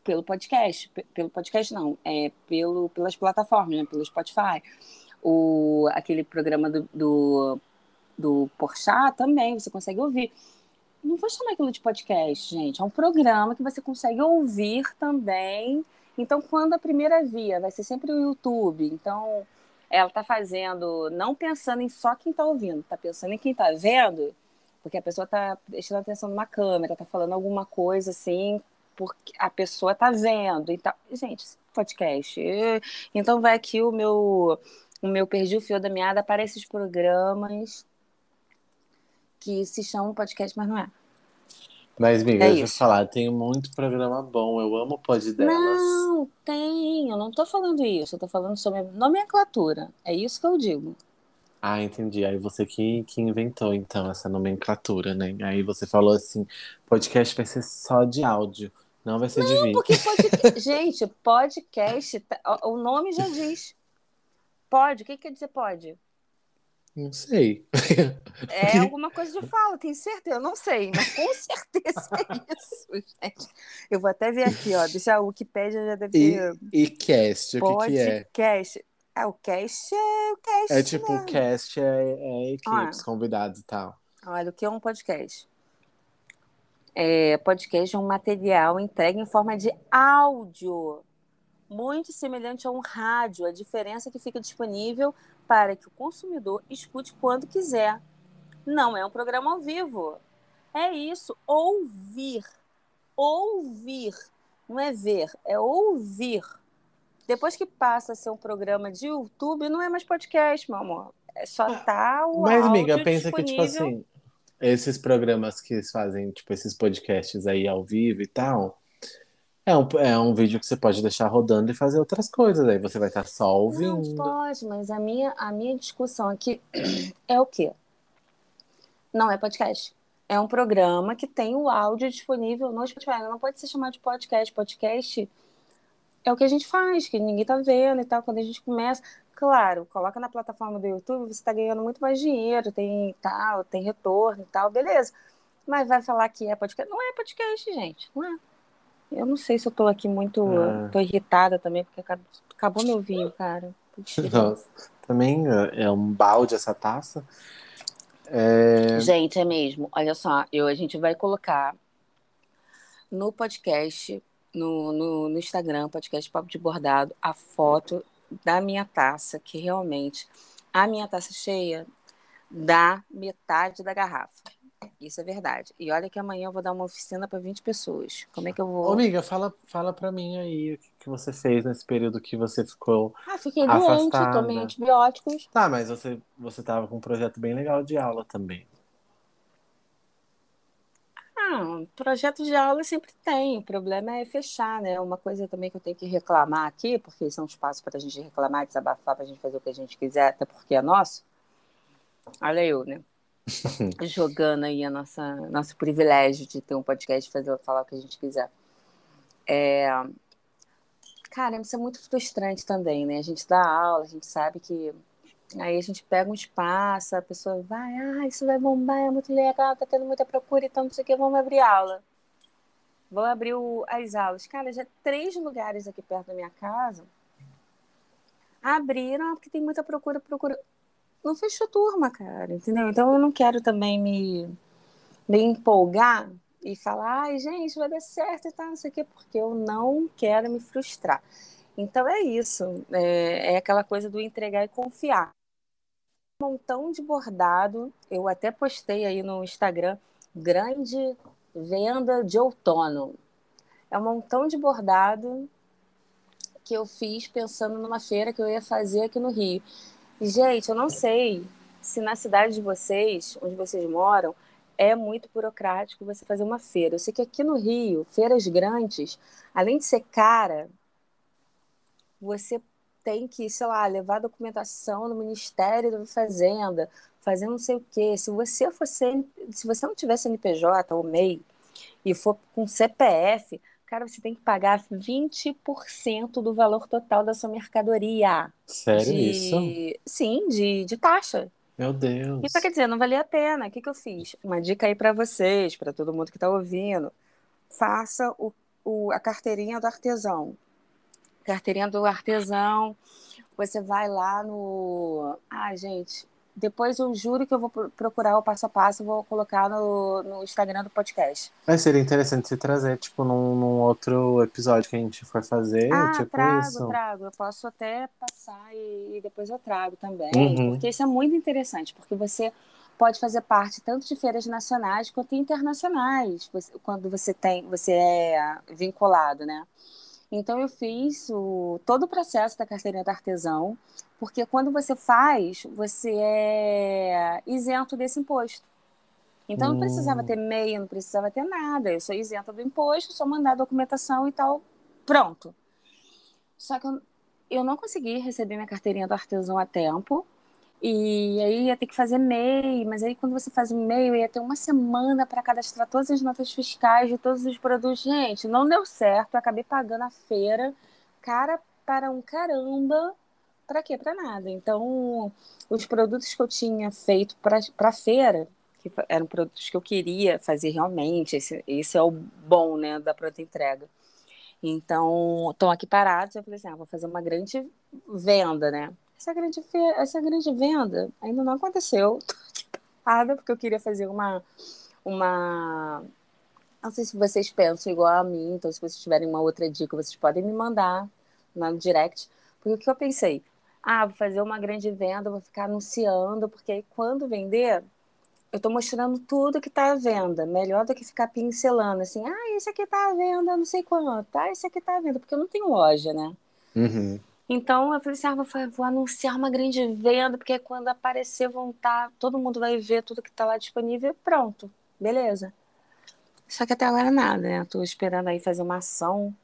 pelo podcast. Pelo podcast, não. É pelo, pelas plataformas, né? Pelo Spotify o, aquele programa do, do, do Porchat também, você consegue ouvir. Não vou chamar aquilo de podcast, gente. É um programa que você consegue ouvir também. Então, quando a primeira via vai ser sempre o YouTube. Então, ela está fazendo, não pensando em só quem está ouvindo, está pensando em quem está vendo, porque a pessoa está prestando atenção numa câmera, está falando alguma coisa assim, porque a pessoa está vendo. Então, gente, podcast. Então, vai aqui o meu o meu Perdi o Fio da Meada para esses programas que se chamam podcast, mas não é. Mas, amiga, É deixa eu isso. falar, tem muito programa bom. Eu amo o pod delas. Não, tem. Eu não tô falando isso. Eu tô falando sobre nomenclatura. É isso que eu digo. Ah, entendi. Aí você que, que inventou, então, essa nomenclatura, né? Aí você falou assim: podcast vai ser só de áudio, não vai ser de vídeo. Porque podcast. Gente, podcast. tá- o nome já diz. Pode. O que quer dizer pode? Não sei. É alguma coisa de fala, tenho certeza. Eu não sei, mas com certeza é isso, gente. Eu vou até ver aqui, ó. Deixa a Wikipédia já deve ter. e cast, o que, que é? Podcast. Ah, o cast é o cast. É tipo, né? cast é, é equipes, Ah. convidados e tal. Olha, o que é um podcast? É, podcast é um material entregue em forma de áudio, muito semelhante a um rádio. A diferença é que fica disponível para que o consumidor escute quando quiser. Não é um programa ao vivo. É isso, ouvir. Ouvir. Não é ver, é ouvir. Depois que passa a ser um programa de YouTube, não é mais podcast, meu amor. É só tá o Mas, amiga, pensa que, tipo disponível. assim, esses programas que eles fazem, tipo, esses podcasts aí ao vivo e tal, é um, é um vídeo que você pode deixar rodando e fazer outras coisas. Aí você vai estar só Não ouvindo. pode, mas a minha, a minha discussão aqui é o quê? Não é podcast. É um programa que tem o áudio disponível no Spotify. Não pode ser chamado de podcast. Podcast é o que a gente faz, que ninguém tá vendo e tal. Quando a gente começa, claro, coloca na plataforma do YouTube, você tá ganhando muito mais dinheiro, tem tal, tem retorno e tal, beleza. Mas vai falar que é podcast? Não é podcast, gente. Não é. Eu não sei se eu tô aqui muito. Ah. tô irritada também, porque acabou, acabou meu vinho, cara. Nossa, também é é um balde essa taça. É, Gente, é mesmo. Olha só, eu, a gente vai colocar no podcast, no, no, no Instagram, podcast Papo de Bordado, a foto da minha taça, que realmente a minha taça cheia dá metade da garrafa. Isso é verdade. E olha que amanhã eu vou dar uma oficina para 20 pessoas. Como é que eu Ô, vou. amiga, fala, fala pra mim aí o que, que você fez nesse período que você ficou. Ah, fiquei doente, afastada. tomei antibióticos. Tá, mas você, você tava com um projeto bem legal de aula também. Ah, projeto de aula sempre tem, o problema é fechar, né? Uma coisa também que eu tenho que reclamar aqui, porque isso é um espaço para a gente reclamar, desabafar, para a gente fazer o que a gente quiser, até porque é nosso. Olha eu, né? Jogando aí a nossa nosso privilégio de ter um podcast e fazer falar o que a gente quiser. É... Cara, isso é muito frustrante também, né? A gente dá aula, a gente sabe que Aí a gente pega um espaço, a pessoa vai, ah, isso vai bombar, é muito legal, tá tendo muita procura, então não sei o que, vamos abrir aula. Vamos abrir o- as aulas. Cara, já três lugares aqui perto da minha casa abriram, porque tem muita procura, procura. Não fechou turma, cara, entendeu? Então eu não quero também me, me empolgar e falar, ai, gente, vai dar certo e tal, não sei o quê, porque eu não quero me frustrar. Então é isso, é, é aquela coisa do entregar e confiar montão de bordado. Eu até postei aí no Instagram, grande venda de outono. É um montão de bordado que eu fiz pensando numa feira que eu ia fazer aqui no Rio. Gente, eu não sei se na cidade de vocês, onde vocês moram, é muito burocrático você fazer uma feira. Eu sei que aqui no Rio, feiras grandes, além de ser cara, você tem que, sei lá, levar documentação no Ministério da Fazenda, fazer não sei o quê. Se você CN... se você não tiver CNPJ ou MEI e for com CPF, cara, você tem que pagar 20% do valor total da sua mercadoria. Sério de... isso? Sim, de, de taxa. Meu Deus. Então, quer dizer, não valia a pena. O que, que eu fiz? Uma dica aí para vocês, para todo mundo que está ouvindo. Faça o, o, a carteirinha do artesão. Carteirinha do artesão. Você vai lá no. Ah, gente. Depois eu juro que eu vou procurar o passo a passo e vou colocar no, no Instagram do podcast. Mas seria interessante você trazer, tipo, num, num outro episódio que a gente for fazer, Ah, tipo trago, isso. trago. Eu posso até passar e, e depois eu trago também. Uhum. Porque isso é muito interessante, porque você pode fazer parte tanto de feiras nacionais quanto internacionais, quando você tem, você é vinculado, né? Então eu fiz o, todo o processo da carteirinha do artesão, Porque quando você faz, você é isento desse imposto. Então não precisava ter MEI, não precisava ter nada. Eu sou isenta do imposto, só mandar a documentação e tal, pronto. Só que eu, eu não consegui receber minha carteirinha do artesão a tempo. E aí ia ter que fazer MEI, mas aí quando você faz um MEI, ia ter uma semana para cadastrar todas as notas fiscais de todos os produtos. Gente, não deu certo, eu acabei pagando a feira, cara para um caramba, para quê? Para nada. Então, os produtos que eu tinha feito para feira, que eram produtos que eu queria fazer realmente, esse, esse é o bom, né, da pronta entrega. Então, estão aqui parados, eu falei assim, ah, vou fazer uma grande venda, né? essa grande, essa grande venda ainda não aconteceu. Tô porque eu queria fazer uma, uma. Não sei se vocês pensam igual a mim, então se vocês tiverem uma outra dica, vocês podem me mandar no direct. Porque o que eu pensei? Ah, vou fazer uma grande venda, vou ficar anunciando, porque aí quando vender, eu estou mostrando tudo que está à venda. Melhor do que ficar pincelando assim, ah, esse aqui está à venda, não sei quanto, ah, esse aqui está à venda, porque eu não tenho loja, né? Uhum. Então eu falei assim: ah, vou, vou, anunciar uma grande venda, porque quando aparecer vão estar, tá, todo mundo vai ver tudo que está lá disponível e pronto, beleza. Só que até agora nada, né? Estou esperando aí fazer uma ação.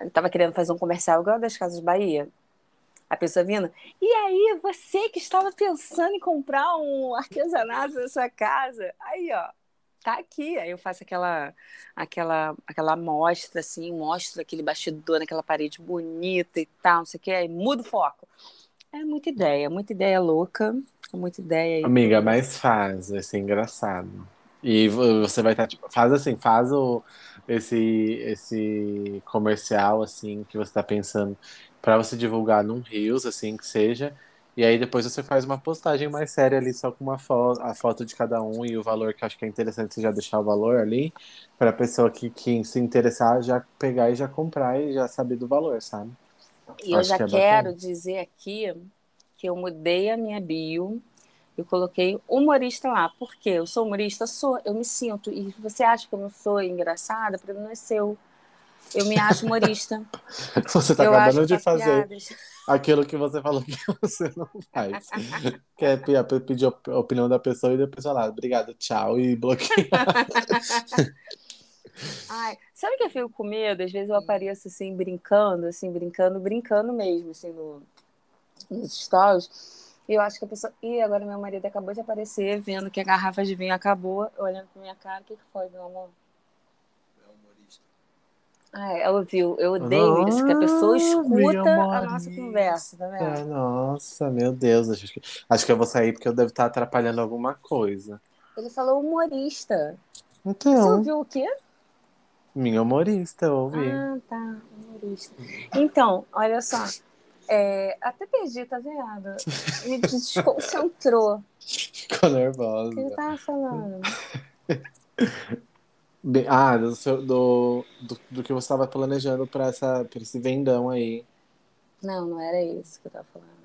Eu tava querendo fazer um comercial igual das Casas Bahia. A pessoa vindo, e aí, você que estava pensando em comprar um artesanato na sua casa? Aí, ó, tá aqui. Aí eu faço aquela aquela aquela amostra assim, mostro aquele bastidor naquela parede bonita e tal, não sei o que, aí muda o foco. É muita ideia, muita ideia louca, muita ideia. Amiga, mas faz, vai ser engraçado. E você vai estar, tá, tipo, faz assim, faz o, esse, esse comercial, assim, que você está pensando para você divulgar num Reels, assim, que seja, e aí depois você faz uma postagem mais séria ali, só com uma foto, a foto de cada um e o valor, que acho que é interessante você já deixar o valor ali, para a pessoa que, que se interessar já pegar e já comprar e já saber do valor, sabe? E eu já que é quero bacana. dizer aqui que eu mudei a minha bio, eu coloquei humorista lá. Por quê? Eu sou humorista? Sou, eu me sinto. E você acha que eu não sou engraçada? Para não é seu. Eu me acho humorista. Você está acabando de fazer piadas. aquilo que você falou que você não faz. que é pedir a opinião da pessoa e depois falar, obrigada, tchau, e bloquear. Ai, sabe que eu fico com medo? Às vezes eu apareço assim, brincando, assim, brincando, brincando mesmo, assim, no, nos stories. E eu acho que a pessoa. Ih, agora meu marido acabou de aparecer, vendo que a garrafa de vinho acabou, olhando pra minha cara, o que, que foi, meu amor? Ah, ela viu. Eu odeio isso, que a pessoa escuta a nossa conversa, tá vendo? Nossa, meu Deus. Acho que, acho que eu vou sair porque eu devo estar atrapalhando alguma coisa. Ele falou humorista. Então. Você ouviu o quê? Minha humorista, eu ouvi. Ah, tá. Humorista. Então, olha só. É, até perdi, tá vendo? Me desconcentrou. Ficou nervosa. O que ele tava falando? Bem, ah, do, seu, do, do, do, que você estava planejando para esse vendão aí. Não, não era isso que eu estava falando.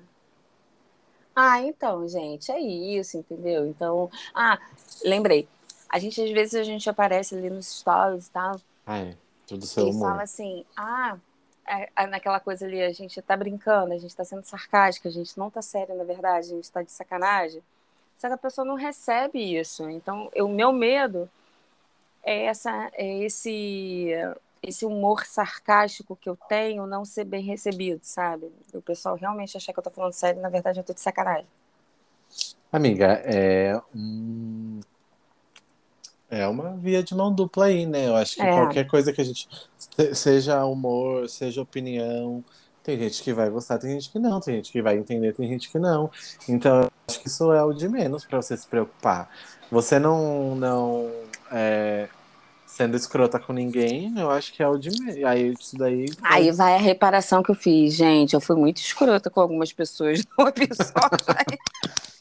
Ah, então, gente, é isso, entendeu? Então, ah, lembrei. A gente, às vezes, a gente aparece ali nos stories e tal. Ah, é. Tudo seu e humor. fala assim, ah, é, é naquela coisa ali, a gente tá brincando, a gente tá sendo sarcástica, a gente não tá sério, na verdade, a gente tá de sacanagem. Só que a pessoa não recebe isso. Então, o meu medo é, essa, é esse, esse humor sarcástico que eu tenho não ser bem recebido, sabe? O pessoal realmente achar que eu tô falando sério, na verdade eu tô de sacanagem. Amiga, é. É uma via de mão dupla aí, né? Eu acho que é. qualquer coisa que a gente. Seja humor, seja opinião. Tem gente que vai gostar, tem gente que não. Tem gente que vai entender, tem gente que não. Então, eu acho que isso é o de menos para você se preocupar. Você não, não é, sendo escrota com ninguém, eu acho que é o de aí isso daí. Aí vai a reparação que eu fiz, gente. Eu fui muito escrota com algumas pessoas no episódio.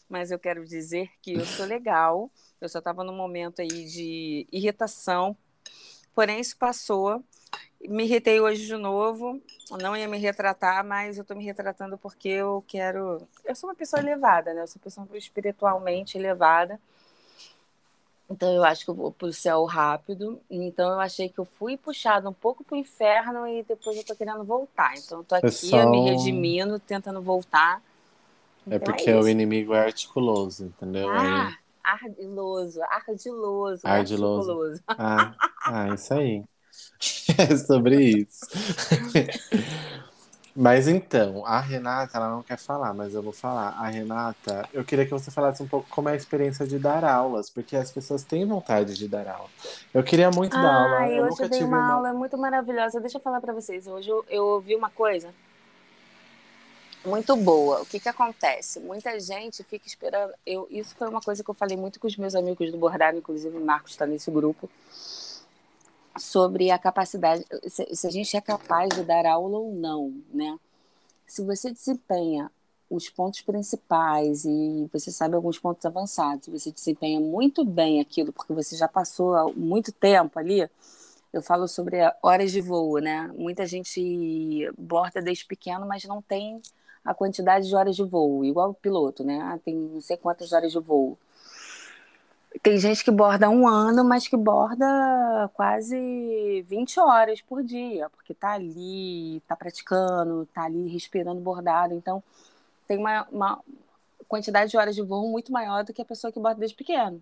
Mas eu quero dizer que eu sou legal. Eu só estava num momento aí de irritação. Porém, isso passou. Me irritei hoje de novo. Eu não ia me retratar, mas eu estou me retratando porque eu quero. Eu sou uma pessoa elevada, né? Eu sou uma pessoa espiritualmente elevada. Então eu acho que eu vou pro céu rápido. Então eu achei que eu fui puxado um pouco pro inferno e depois eu tô querendo voltar. Então eu tô aqui, Pessoal... me redimindo, tentando voltar. É então porque é o inimigo é articuloso, entendeu? Ah, aí... ardiloso, ardiloso, ardiloso. articuloso. Ah, ah, isso aí. É sobre isso. Mas então, a Renata, ela não quer falar, mas eu vou falar. A Renata, eu queria que você falasse um pouco como é a experiência de dar aulas, porque as pessoas têm vontade de dar aula. Eu queria muito dar aula. Eu hoje eu dei uma, uma, aula muito maravilhosa. Deixa eu falar para vocês. Hoje eu, eu ouvi uma coisa muito boa. O que que acontece? Muita gente fica esperando. Eu, isso foi uma coisa que eu falei muito com os meus amigos do bordado, inclusive o Marcos está nesse grupo sobre a capacidade, se, a gente é capaz de dar aula ou não, né? Se você desempenha os pontos principais e você sabe alguns pontos avançados, você desempenha muito bem aquilo porque você já passou muito tempo ali. Eu falo sobre horas de voo, né? Muita gente borda desde pequeno, mas não tem a quantidade de horas de voo, igual o piloto, né? Ah, tem não sei quantas horas de voo. Tem gente que borda um ano, mas que borda quase 20 horas por dia, porque tá ali, tá praticando, tá ali respirando bordado. Então, tem uma, uma quantidade de horas de voo muito maior do que a pessoa que borda desde pequeno.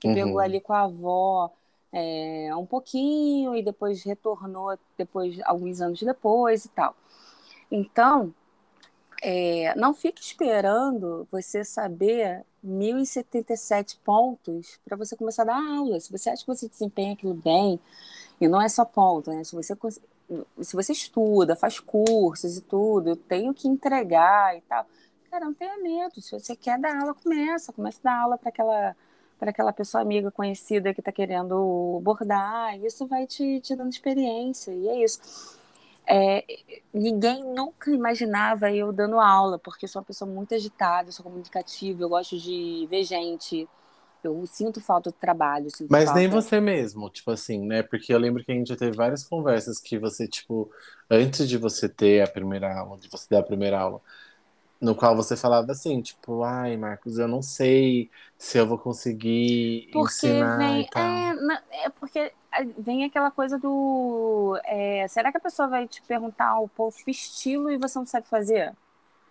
Que uhum. pegou ali com a avó é, um pouquinho e depois retornou depois alguns anos depois e tal. Então, é, não fique esperando você saber 1.077 pontos para você começar a dar aula. Se você acha que você desempenha aquilo bem, e não é só ponto, né? Se você, se você estuda, faz cursos e tudo, eu tenho que entregar e tal. Cara, não tenha medo. Se você quer dar aula, começa. Começa a dar aula para aquela para aquela pessoa amiga conhecida que está querendo bordar, isso vai te, te dando experiência, e é isso. É, ninguém nunca imaginava eu dando aula, porque eu sou uma pessoa muito agitada, eu sou comunicativa, eu gosto de ver gente, eu sinto falta do trabalho. Mas falta... nem você mesmo, tipo assim, né? Porque eu lembro que a gente já teve várias conversas que você, tipo, antes de você ter a primeira aula, de você dar a primeira aula, no qual você falava assim, tipo, ai, Marcos, eu não sei se eu vou conseguir porque ensinar vem, e tal. É, é porque vem aquela coisa do. É, será que a pessoa vai te perguntar o povo estilo e você não sabe fazer?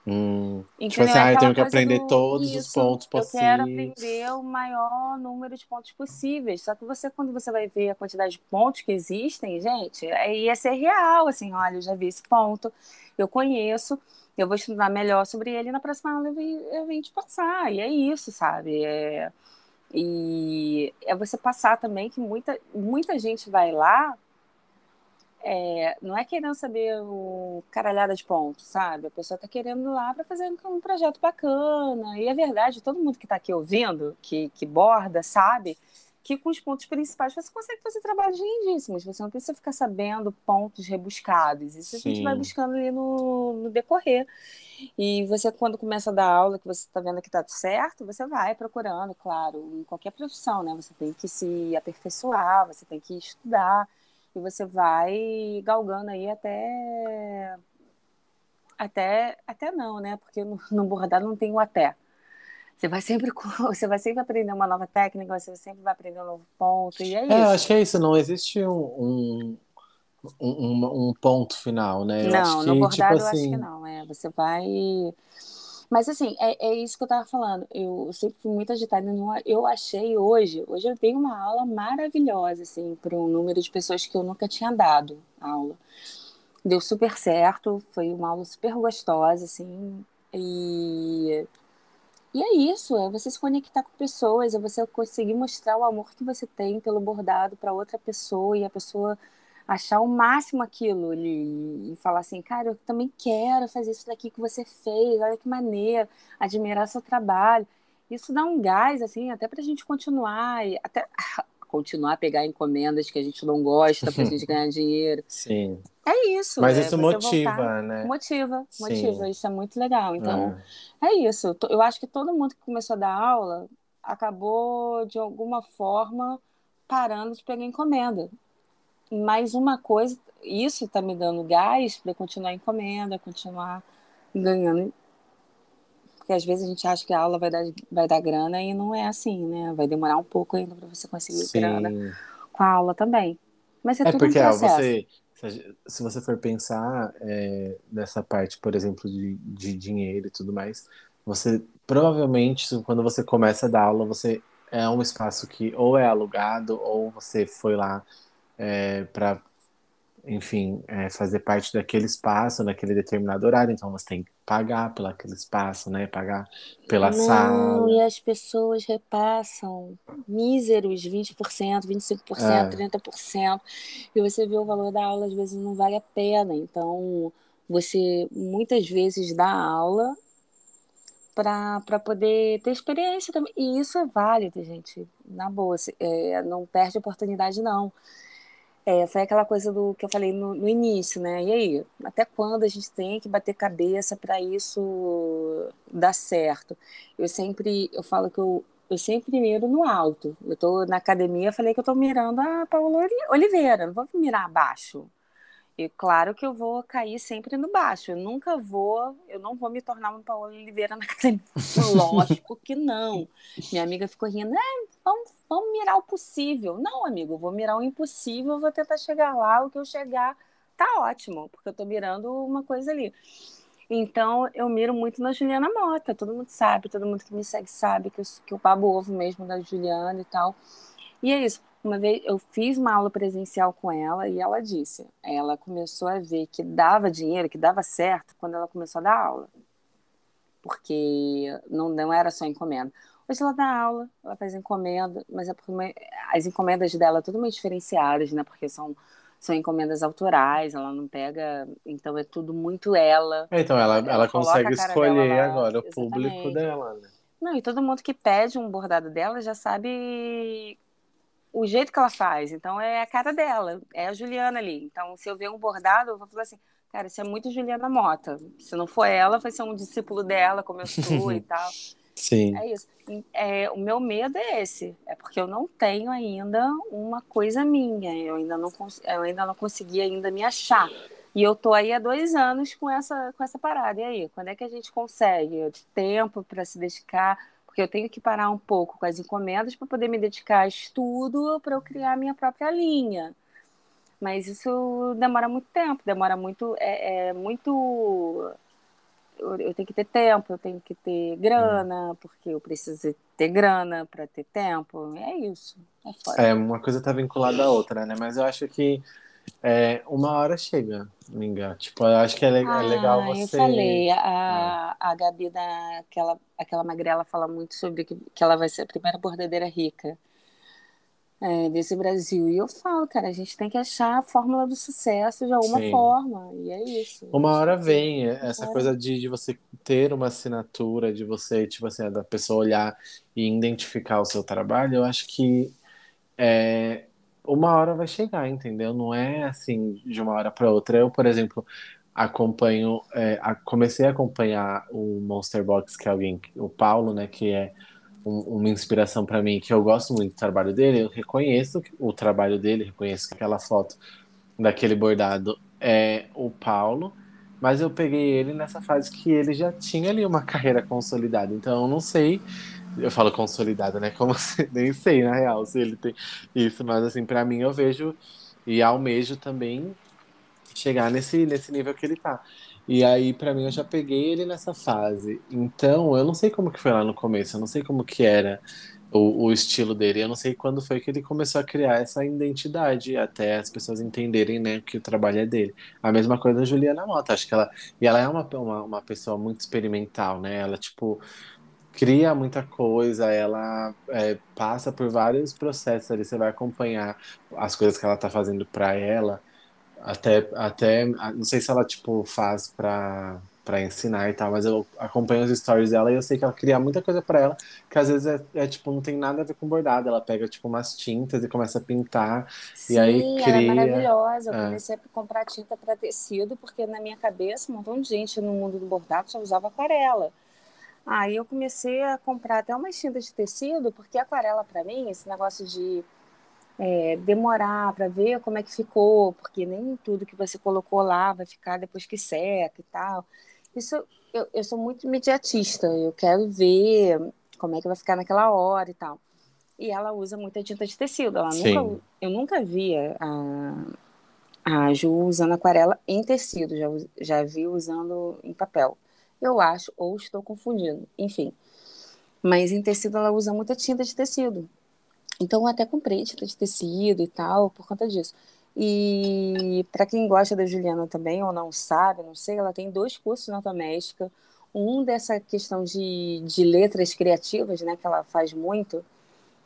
Hum, tipo assim, ah, eu tenho que aprender do, todos isso, os pontos possíveis. Eu quero aprender o maior número de pontos possíveis. Só que você, quando você vai ver a quantidade de pontos que existem, gente, aí ia ser real, assim, olha, eu já vi esse ponto, eu conheço, eu vou estudar melhor sobre ele na próxima aula eu vim, eu vim te passar. E é isso, sabe? É, e é você passar também que muita, muita gente vai lá, é, não é querendo saber o caralhada de pontos, sabe? A pessoa está querendo ir lá para fazer um projeto bacana. E é verdade, todo mundo que está aqui ouvindo, que, que borda, sabe que com os pontos principais você consegue fazer trabalhos lindíssimos. Você não precisa ficar sabendo pontos rebuscados. Isso Sim. a gente vai buscando ali no, no, decorrer. E você, quando começa a dar aula, que você está vendo que está certo, você vai procurando, claro, em qualquer profissão, né? Você tem que se aperfeiçoar, você tem que estudar. E você vai galgando aí até. Até, até não, né? Porque no, no bordado não tem o até. Você vai sempre você vai sempre aprender uma nova técnica, você sempre vai aprender um novo ponto, e é, é isso. É, acho que é isso, não existe um, um, um, um ponto final, né? Eu não, que, no bordado tipo eu acho que assim não, é, você vai... Mas assim, é, é isso que eu tava falando, eu sempre fui muito agitada, eu achei hoje, hoje eu dei uma aula maravilhosa, assim, para um número de pessoas que eu nunca tinha dado aula. Deu super certo, foi uma aula super gostosa, assim, e e é isso, é você se conectar com pessoas, é você conseguir mostrar o amor que você tem pelo bordado para outra pessoa e a pessoa achar o máximo aquilo e, e falar assim, cara, eu também quero fazer isso daqui que você fez, olha que maneiro, admirar seu trabalho. Isso dá um gás, assim, até para a gente continuar, e até continuar a pegar encomendas que a gente não gosta para a gente ganhar dinheiro. Sim. É isso. Mas é isso motiva, voltar. né? Motiva, motiva. Sim. Isso é muito legal. Então, é. é isso. Eu acho que todo mundo que começou a dar aula acabou, de alguma forma, parando de pegar encomenda. Mas uma coisa, isso está me dando gás para continuar encomenda, continuar ganhando porque às vezes a gente acha que a aula vai dar, vai dar grana e não é assim, né? Vai demorar um pouco ainda para você conseguir Sim. grana com a aula também. Mas é, é tudo porque um você, se você for pensar é, nessa parte, por exemplo, de, de dinheiro e tudo mais, você provavelmente, quando você começa a dar aula, você é um espaço que ou é alugado ou você foi lá é, para enfim, é, fazer parte daquele espaço naquele determinado horário, então você tem que pagar pelo aquele espaço, né? Pagar pela Não, sala. e as pessoas repassam míseros 20%, 25%, É. 30%. E você vê o valor da aula, às vezes não vale a pena. Então, você muitas vezes dá aula para poder ter experiência também. E isso é válido, gente. Na boa, é, não perde oportunidade, não. É, foi aquela coisa do que eu falei no, no início, né? E aí, até quando a gente tem que bater cabeça para isso dar certo? Eu sempre, eu falo que eu, eu sempre miro no alto. Eu tô na academia, falei que eu tô mirando a Paula Oli- Oliveira, não vou mirar abaixo. E claro que eu vou cair sempre no baixo. Eu nunca vou, eu não vou me tornar uma Paola Oliveira na academia. Lógico que não. Minha amiga ficou rindo, é, vamos, vamos mirar o possível. Não, amigo, eu vou mirar o impossível, vou tentar chegar lá, o que eu chegar tá ótimo, porque eu tô mirando uma coisa ali. Então, eu miro muito na Juliana Mota, todo mundo sabe, todo mundo que me segue sabe que eu, que eu babo ovo mesmo da Juliana e tal. E é isso. Uma vez eu fiz uma aula presencial com ela e ela disse, ela começou a ver que dava dinheiro, que dava certo quando ela começou a dar aula. Porque não, não era só encomenda. Hoje ela dá aula, ela faz encomenda, mas é uma- as encomendas dela são totalmente diferenciadas, né? Porque são, são encomendas autorais, ela não pega. Então é tudo muito ela. É, Então ela, Ela ela consegue escolher lá, agora o público dela, né? Não, e todo mundo que pede um bordado dela já sabe o jeito que ela faz. Então é a cara dela, é a Juliana ali. Então, se eu ver um bordado, eu vou falar assim, cara, isso é muito Juliana Mota. Se não for ela, vai ser um discípulo dela, como eu sou e tal. Sim. É isso. É, o meu medo é esse. É porque eu não tenho ainda uma coisa minha. Eu ainda não, eu ainda não consegui ainda me achar. E eu tô aí há dois anos com essa, com essa parada. E aí, quando é que a gente consegue tempo para se dedicar? Porque eu tenho que parar um pouco com as encomendas para poder me dedicar a estudo para eu criar a minha própria linha. Mas isso demora muito tempo, demora muito. É, é muito eu, tenho que ter tempo, eu tenho que ter grana, porque eu preciso ter grana para ter tempo. É isso. É. É, uma coisa tá vinculada à outra, né? Mas eu acho que é, uma hora chega, Minga. Tipo, eu acho que é, le- é legal Ah, você. É. eu falei, a, a Gabi, da, aquela, aquela magrela, fala muito sobre que, que ela vai ser a primeira bordadeira rica é, desse Brasil. E eu falo, cara, a gente tem que achar a fórmula do sucesso de alguma Sim. forma. E é isso. Uma hora vem, é, essa hora. coisa de, de você ter uma assinatura, de você, tipo assim, da pessoa olhar e identificar o seu trabalho, eu acho que é, uma hora vai chegar, entendeu? Não é assim de uma hora para outra. Eu, por exemplo, acompanho, é, a- comecei a acompanhar o Monster Box, que é alguém, o Paulo, né, que é um- uma inspiração para mim, que eu gosto muito do trabalho dele. Eu reconheço o trabalho dele, reconheço que aquela foto daquele bordado é o Paulo, mas eu peguei ele nessa fase que ele já tinha ali uma carreira consolidada. Então eu não sei, eu falo consolidada, né? Como se, nem sei na real se ele tem isso, mas assim, para mim eu vejo e almejo também chegar nesse, nesse nível que ele tá. E aí, pra mim, eu já peguei ele nessa fase. Então, eu não sei como que foi lá no começo, eu não sei como que era o, o estilo dele, eu não sei quando foi que ele começou a criar essa identidade, até as pessoas entenderem, né, que o trabalho é dele. A mesma coisa da Juliana Mota, acho que ela... E ela é uma, uma, uma pessoa muito experimental, né? Ela, tipo, cria muita coisa, ela é, passa por vários processos ali, você vai acompanhar as coisas que ela tá fazendo pra ela, até, até não sei se ela, tipo, faz pra, pra ensinar e tal, mas eu acompanho os stories dela e eu sei que ela cria muita coisa pra ela, que às vezes é, é, tipo, não tem nada a ver com bordado, ela pega, tipo, umas tintas e começa a pintar, Sim, e aí ela é cria... maravilhosa. Eu É. comecei a comprar tinta para tecido, porque na minha cabeça, um montão de gente no mundo do bordado só usava aquarela. Aí eu comecei a comprar até umas tintas de tecido, porque aquarela para mim, esse negócio de é, demorar para ver como é que ficou, porque nem tudo que você colocou lá vai ficar depois que seca e tal. Isso eu, eu sou muito imediatista, eu quero ver como é que vai ficar naquela hora e tal. E ela usa muita tinta de tecido. Ela Sim. nunca, eu nunca via a, a Ju usando aquarela em tecido, já, já vi usando em papel. Eu acho, ou estou confundindo, enfim. Mas em tecido ela usa muita tinta de tecido. Então eu até comprei tinta de tecido e tal, por conta disso. E para quem gosta da Juliana também, ou não sabe, não sei, ela tem dois cursos na doméstica. Um dessa questão de, de letras criativas, né, que ela faz muito,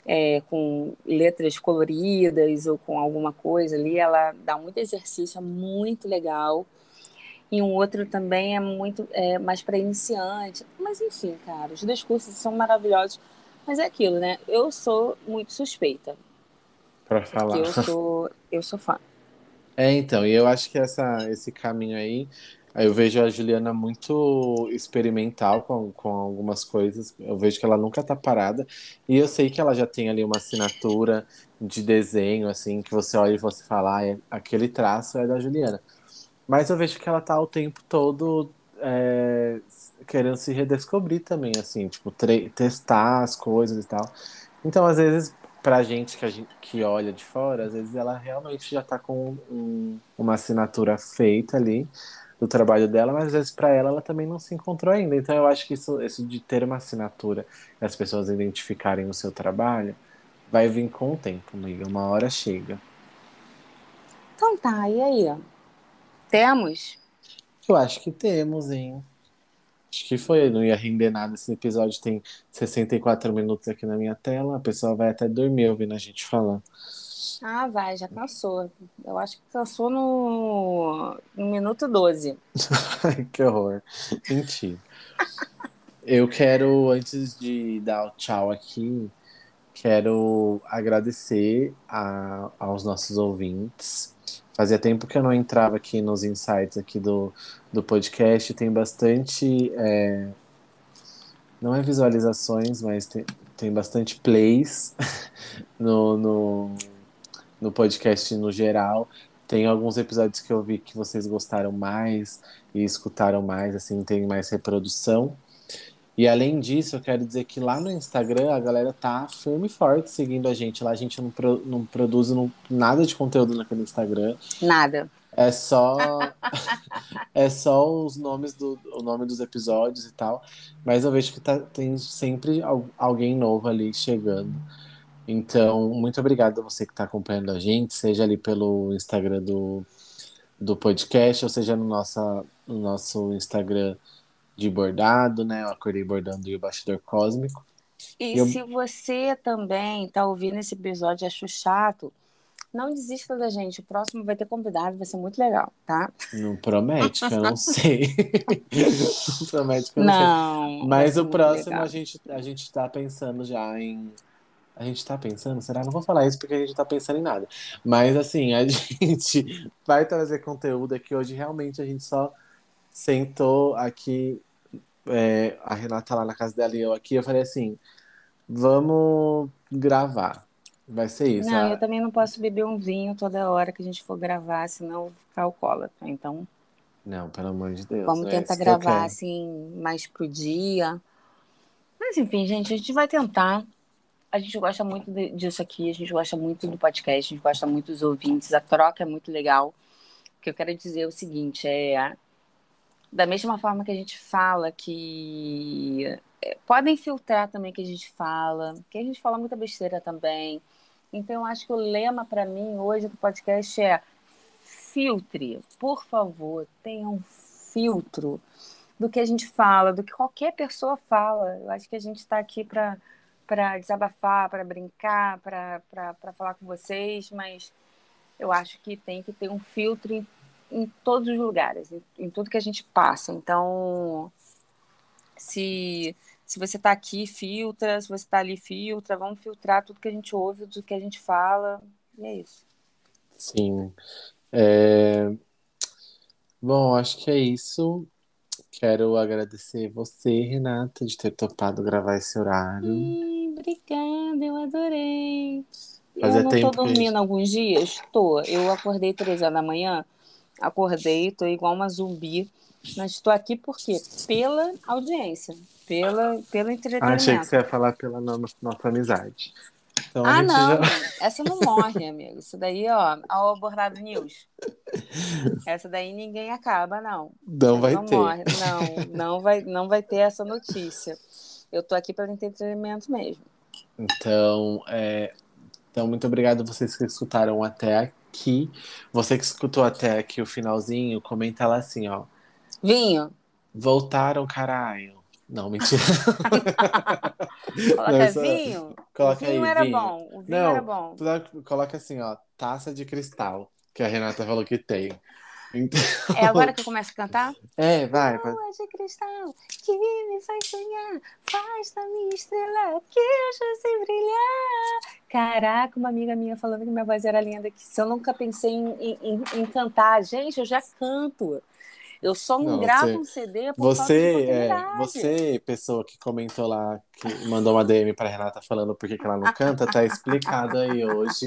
é, com letras coloridas ou com alguma coisa ali, ela dá muito exercício, é muito legal. E um outro também é muito é, mais para iniciante. Mas enfim, cara, os dois cursos são maravilhosos. Mas é aquilo, né? Eu sou muito suspeita. Para falar. Eu sou, eu sou fã. É, então, e eu acho que essa, esse caminho aí, eu vejo a Juliana muito experimental com, com algumas coisas. Eu vejo que ela nunca tá parada. E eu sei que ela já tem ali uma assinatura de desenho, assim, que você olha e você fala, ah, é, aquele traço é da Juliana. Mas eu vejo que ela tá o tempo todo é, querendo se redescobrir também, assim, tipo, testar as coisas e tal. Então, às vezes, pra gente que, a gente que olha de fora, às vezes ela realmente já tá com um, uma assinatura feita ali do trabalho dela, mas às vezes para ela ela também não se encontrou ainda. Então eu acho que isso, isso de ter uma assinatura e as pessoas identificarem o seu trabalho vai vir com o tempo, amiga. Uma hora chega. Então tá, e aí? Temos? Eu acho que temos, hein? Acho que foi, não ia render nada esse episódio. Tem 64 minutos aqui na minha tela. A pessoa vai até dormir ouvindo a gente falar. Ah, vai, já cansou. Eu acho que cansou no, no minuto 12. que horror. Mentira. Eu quero, antes de dar o tchau aqui, quero agradecer a, aos nossos ouvintes Fazia tempo que eu não entrava aqui nos insights aqui do, do podcast. Tem bastante. É, não é visualizações, mas tem, tem bastante plays no, no, no podcast no geral. Tem alguns episódios que eu vi que vocês gostaram mais e escutaram mais, assim, tem mais reprodução. E além disso, eu quero dizer que lá no Instagram a galera tá firme e forte seguindo a gente. Lá a gente não, pro, não produz não, nada de conteúdo naquele Instagram. Nada. É só é só os nomes do o nome dos episódios e tal, mas eu vejo que tá, tem sempre alguém novo ali chegando. Então, muito obrigado a você que está acompanhando a gente, seja ali pelo Instagram do, do podcast, ou seja no, nossa, no nosso Instagram de bordado, né? Eu acordei bordando e o bastidor cósmico. E eu... se você também está ouvindo esse episódio e achou chato, não desista da gente. O próximo vai ter convidado, vai ser muito legal, tá? Não promete, que eu não sei. não promete que eu não, não sei. Mas o próximo a gente, a gente tá pensando já em. A gente tá pensando, será? Não vou falar isso porque a gente tá pensando em nada. Mas assim, a gente vai trazer conteúdo aqui hoje. Realmente a gente só sentou aqui é, a Renata lá na casa dela e eu aqui, eu falei assim, vamos gravar. Vai ser isso. Não, eu também não posso beber um vinho toda hora que a gente for gravar, senão eu vou ficar alcoólatra. Então. Não, pelo amor de Deus. Vamos é tentar gravar assim mais pro dia. Mas enfim, gente, a gente vai tentar. A gente gosta muito disso aqui, a gente gosta muito do podcast, a gente gosta muito dos ouvintes, a troca é muito legal. O que eu quero dizer é o seguinte, é da mesma forma que a gente fala que é, podem filtrar também que a gente fala, que a gente fala muita besteira também. Então, eu acho que o lema para mim hoje do podcast é filtre, por favor, tenha um filtro do que a gente fala, do que qualquer pessoa fala. Eu acho que a gente está aqui para para desabafar, para brincar, para falar com vocês, mas eu acho que tem que ter um filtro em todos os lugares, em, em tudo que a gente passa. Então, se, se você está aqui, filtra, se você está ali, filtra, vamos filtrar tudo que a gente ouve, tudo que a gente fala, e é isso. Sim. É... Bom, acho que é isso. Quero agradecer você, Renata, de ter topado gravar esse horário. Ih, obrigada, eu adorei. Fazia eu não tô dormindo que... alguns dias? Tô. Eu acordei três horas da manhã, acordei, tô igual uma zumbi. Mas estou aqui por quê? Pela audiência, pela, pelo entretenimento. achei que você ia falar pela nossa, nossa amizade. Então, a ah, não. já- Essa não morre, amigo. Isso daí, ó, ao abordado news. Essa daí ninguém acaba, não. não vai não ter. morre. Não, não vai, não vai ter essa notícia. Eu tô aqui para entretenimento mesmo. Então, é, então, muito obrigado vocês que escutaram até aqui. Você que escutou até aqui o finalzinho, comenta lá assim, ó. Vinho, Voltaram, caralho. Não, mentira. coloca Não, só- vinho. Coloca o vinho aí, era vinho. bom. O vinho Não, era bom. Coloca assim, ó, taça de cristal, que a Renata falou que tem. Então- É agora que eu começo a cantar? É, vai. vai. Lua de cristal que me faz sonhar, faz da minha estrela que eu sem brilhar. Caraca, uma amiga minha falando que minha voz era linda, que se eu nunca pensei em- em- em cantar, gente, eu já canto. Eu só não, Não, gravo você- um CD por Você, é, você, pessoa que comentou lá, que mandou uma DM pra Renata falando por que que ela não canta, tá explicado aí hoje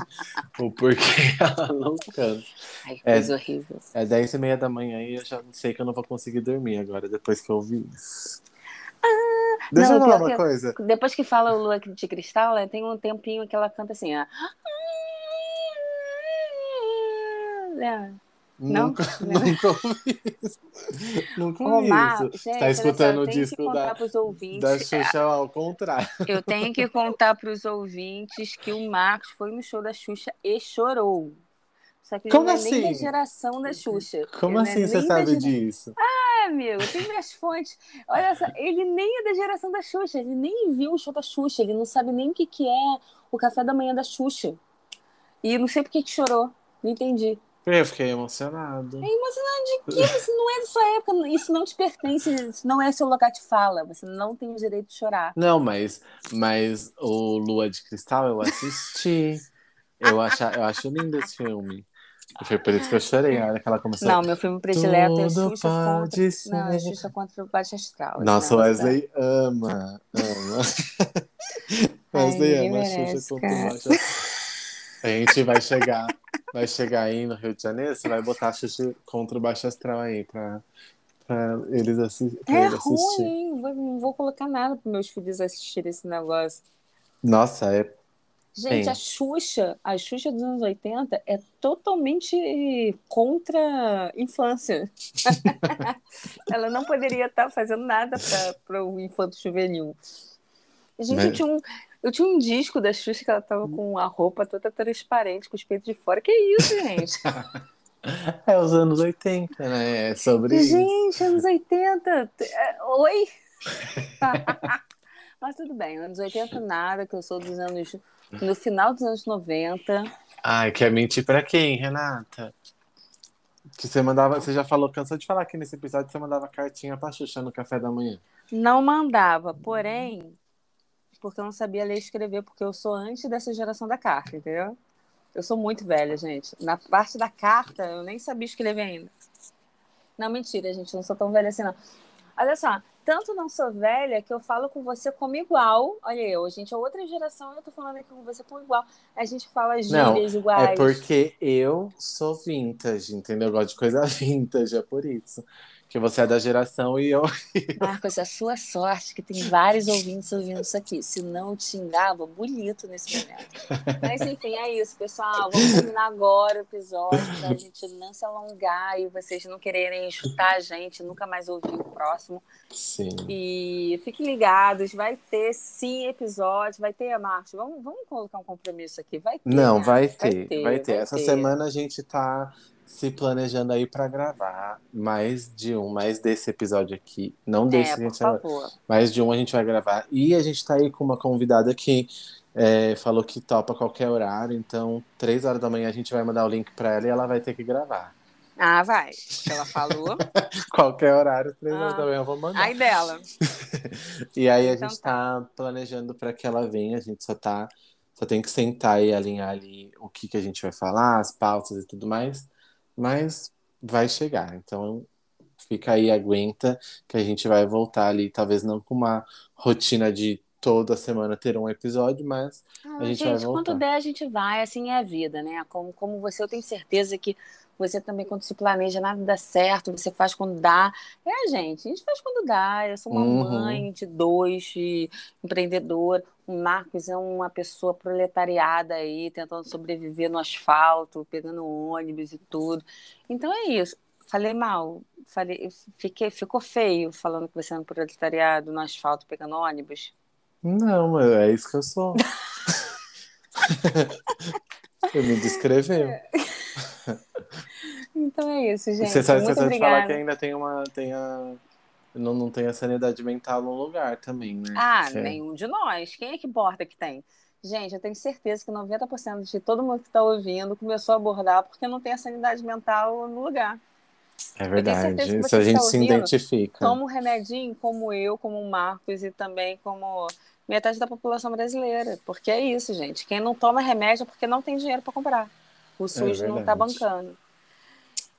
o porquê ela não canta. Ai, que É. coisa horrível. É 10 e meia da manhã e eu já sei que eu não vou conseguir dormir agora, depois que eu ouvi isso. Deixa não, eu falar uma que- coisa. Depois que fala o Lua de Cristal, ela tem um tempinho que ela canta assim, ó. É. Não? Nunca, nunca ouvi isso. Nunca ouvi Omar, isso. gente, tá escutando o disco da, da Xuxa ao contrário. Eu tenho que contar para os ouvintes que o Marcos foi no show da Xuxa e chorou. Só que ele Como não é nem da assim? geração da Xuxa. Como Ele não é assim você nem da sabe disso? É, amigo, tem minhas fontes. Olha só, ele nem é da geração da Xuxa, ele nem viu o show da Xuxa, ele não sabe nem o que, que é o café da manhã da Xuxa. E não sei por que que chorou, não entendi. Eu fiquei emocionado. É emocionante de quê? Isso não é da sua época, isso não te pertence, isso não é seu lugar de fala, você não tem o direito de chorar. Não, mas, mas o Lua de Cristal eu assisti. Eu, acha, eu acho lindo esse filme. E foi por isso que eu chorei na hora que ela começou. Não, meu filme predileto é Xuxa contra. ser. Não, é Xuxa contra o Baixo Astral. esse Nossa, o Wesley ama. Ama. Ai, Wesley ama merece, Xuxa contra o. Baixo Astral. A gente vai chegar, vai chegar aí no Rio de Janeiro, você vai botar a Xuxa contra o Baixo Astral aí pra, pra eles assi pra É ele assistir. ruim, hein? Não vou, não vou colocar nada para meus filhos assistirem esse negócio. Nossa, é. Gente, Tem. a Xuxa, a Xuxa dos anos 80 é totalmente contra a infância. Ela não poderia estar fazendo nada para o infanto juvenil. Gente, Mas- tinha um, eu tinha um disco da Xuxa que ela tava com a roupa toda transparente, com os peitos de fora. Que isso, gente? É os anos 80, né? É sobre isso. Gente, anos 80. é, Oi? Mas tudo bem, anos 80 nada, que eu sou dos anos. No final dos anos 90. Ai, quer mentir pra quem, Renata? Que você mandava, você já falou, cansou de falar aqui nesse episódio que você mandava cartinha pra Xuxa no café da manhã. Não mandava, porém, porque eu não sabia ler e escrever, porque eu sou antes dessa geração da carta, entendeu? Eu sou muito velha, gente. Na parte da carta, eu nem sabia escrever ainda. Não, mentira, gente, não sou tão velha assim, não. Olha só, tanto não sou velha que eu falo com você como igual. Olha eu, a gente é outra geração e eu tô falando aqui com você como igual. A gente fala Não, gírias iguais. É porque eu sou vintage, entendeu? Eu gosto de coisa vintage, é por isso. Que você é da geração e eu. Marcos, a sua sorte que tem vários ouvintes ouvindo isso aqui. Senão eu te xingava bonito nesse momento. Mas enfim, é isso, pessoal. Vamos terminar agora o episódio pra gente não se alongar e vocês não quererem escutar a gente, nunca mais ouvir o próximo. Sim. E fiquem ligados, vai ter sim episódio, vai ter, Marcos. Vamos, vamos colocar um compromisso aqui. Vai ter. Não, né? vai ter, vai ter. vai Essa ter. semana a gente tá se planejando aí pra gravar mais de um, mais desse episódio aqui. Não desse É, a por gente vai favor. Mais de um a gente vai gravar. E a gente tá aí com uma convidada que é, falou que topa qualquer horário. Então, três horas da manhã a gente vai mandar o link pra ela e ela vai ter que gravar. Ah, vai. Ela falou. Qualquer horário, três horas Ah. da manhã eu vou mandar. Ai dela. E aí a Então gente tá planejando pra que ela venha. A gente só tá. Só tem que sentar e alinhar ali o que, que a gente vai falar, as pautas e tudo mais. Mas vai chegar. Então fica aí, aguenta, que a gente vai voltar ali, talvez não com uma rotina de toda semana ter um episódio, mas Ah, A gente gente, vai voltar. quando der, a gente vai, assim é a vida, né? Como, como você, eu tenho certeza que Você também, quando se planeja, nada dá certo, você faz quando dá. É, gente, a gente faz quando dá. Eu sou uma Uhum. mãe de dois, de empreendedora. O Marcos é uma pessoa proletariada aí, tentando sobreviver no asfalto, pegando ônibus e tudo. Então é isso. Falei mal, falei, fiquei, ficou feio falando que você é um proletariado no asfalto pegando ônibus. Não, mas é isso que eu sou. Você me descreveu. Então é isso, gente. Você sabe Muito esqueceu de falar obrigada. que ainda tem uma. Tem a, não, não tem a sanidade mental no lugar também, né? Ah, é- nenhum de nós. Quem é que importa que tem? Gente, eu tenho certeza que 90% de todo mundo que está ouvindo começou a abordar porque não tem a sanidade mental no lugar. É verdade. você Se a gente tá se ouvindo, identifica. Toma um remedinho como eu, como o Marcos e também como metade da população brasileira. Porque é isso, gente. Quem não toma remédio é porque não tem dinheiro para comprar. O SUS não está bancando.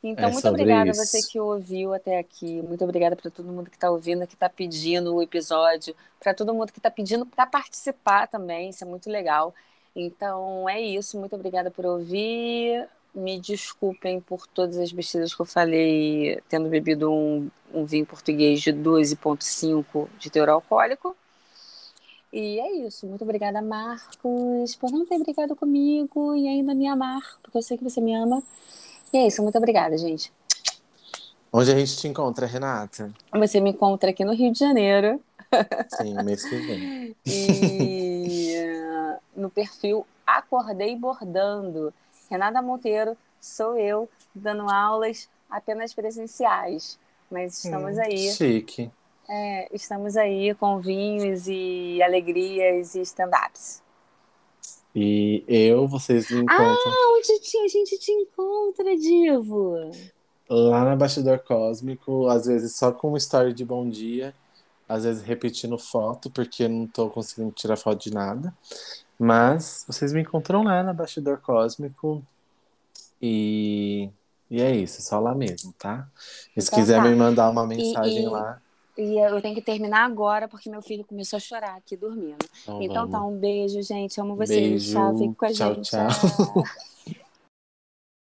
Então, É muito obrigada a você que ouviu até aqui. Muito obrigada para todo mundo que está ouvindo, que está pedindo o episódio. Para todo mundo que está pedindo para participar também. Isso é muito legal. Então, é isso. Muito obrigada por ouvir. Me desculpem por todas as besteiras que eu falei, tendo bebido um, um vinho português de 12,5 de teor alcoólico. E é isso. Muito obrigada, Marcos, por não ter brigado comigo e ainda me amar, porque eu sei que você me ama. E é isso. Muito obrigada, gente. Onde a gente te encontra, Renata? Você me encontra aqui no Rio de Janeiro Sim, mês que vem. e eh, no perfil Acordei Bordando. Renata Monteiro, sou eu, dando aulas apenas presenciais. Mas estamos Hum, aí, Chique. É, estamos aí com vinhos e alegrias e stand-ups. E eu, vocês me encontram Ah, onde te- a gente te encontra, Divo? lá na Bastidor Cósmico, às vezes só com story de bom dia, às vezes repetindo foto, porque eu não tô conseguindo tirar foto de nada. Mas vocês me encontram lá na Bastidor Cósmico. E, e é isso, só lá mesmo, tá? E se Então quiser tá. me mandar uma mensagem e- lá, E eu tenho que terminar agora porque meu filho começou a chorar aqui dormindo. então Então tá, um beijo, gente. Amo vocês. Beijo. Tchau, fique com a Tchau, gente. tchau. Tchau.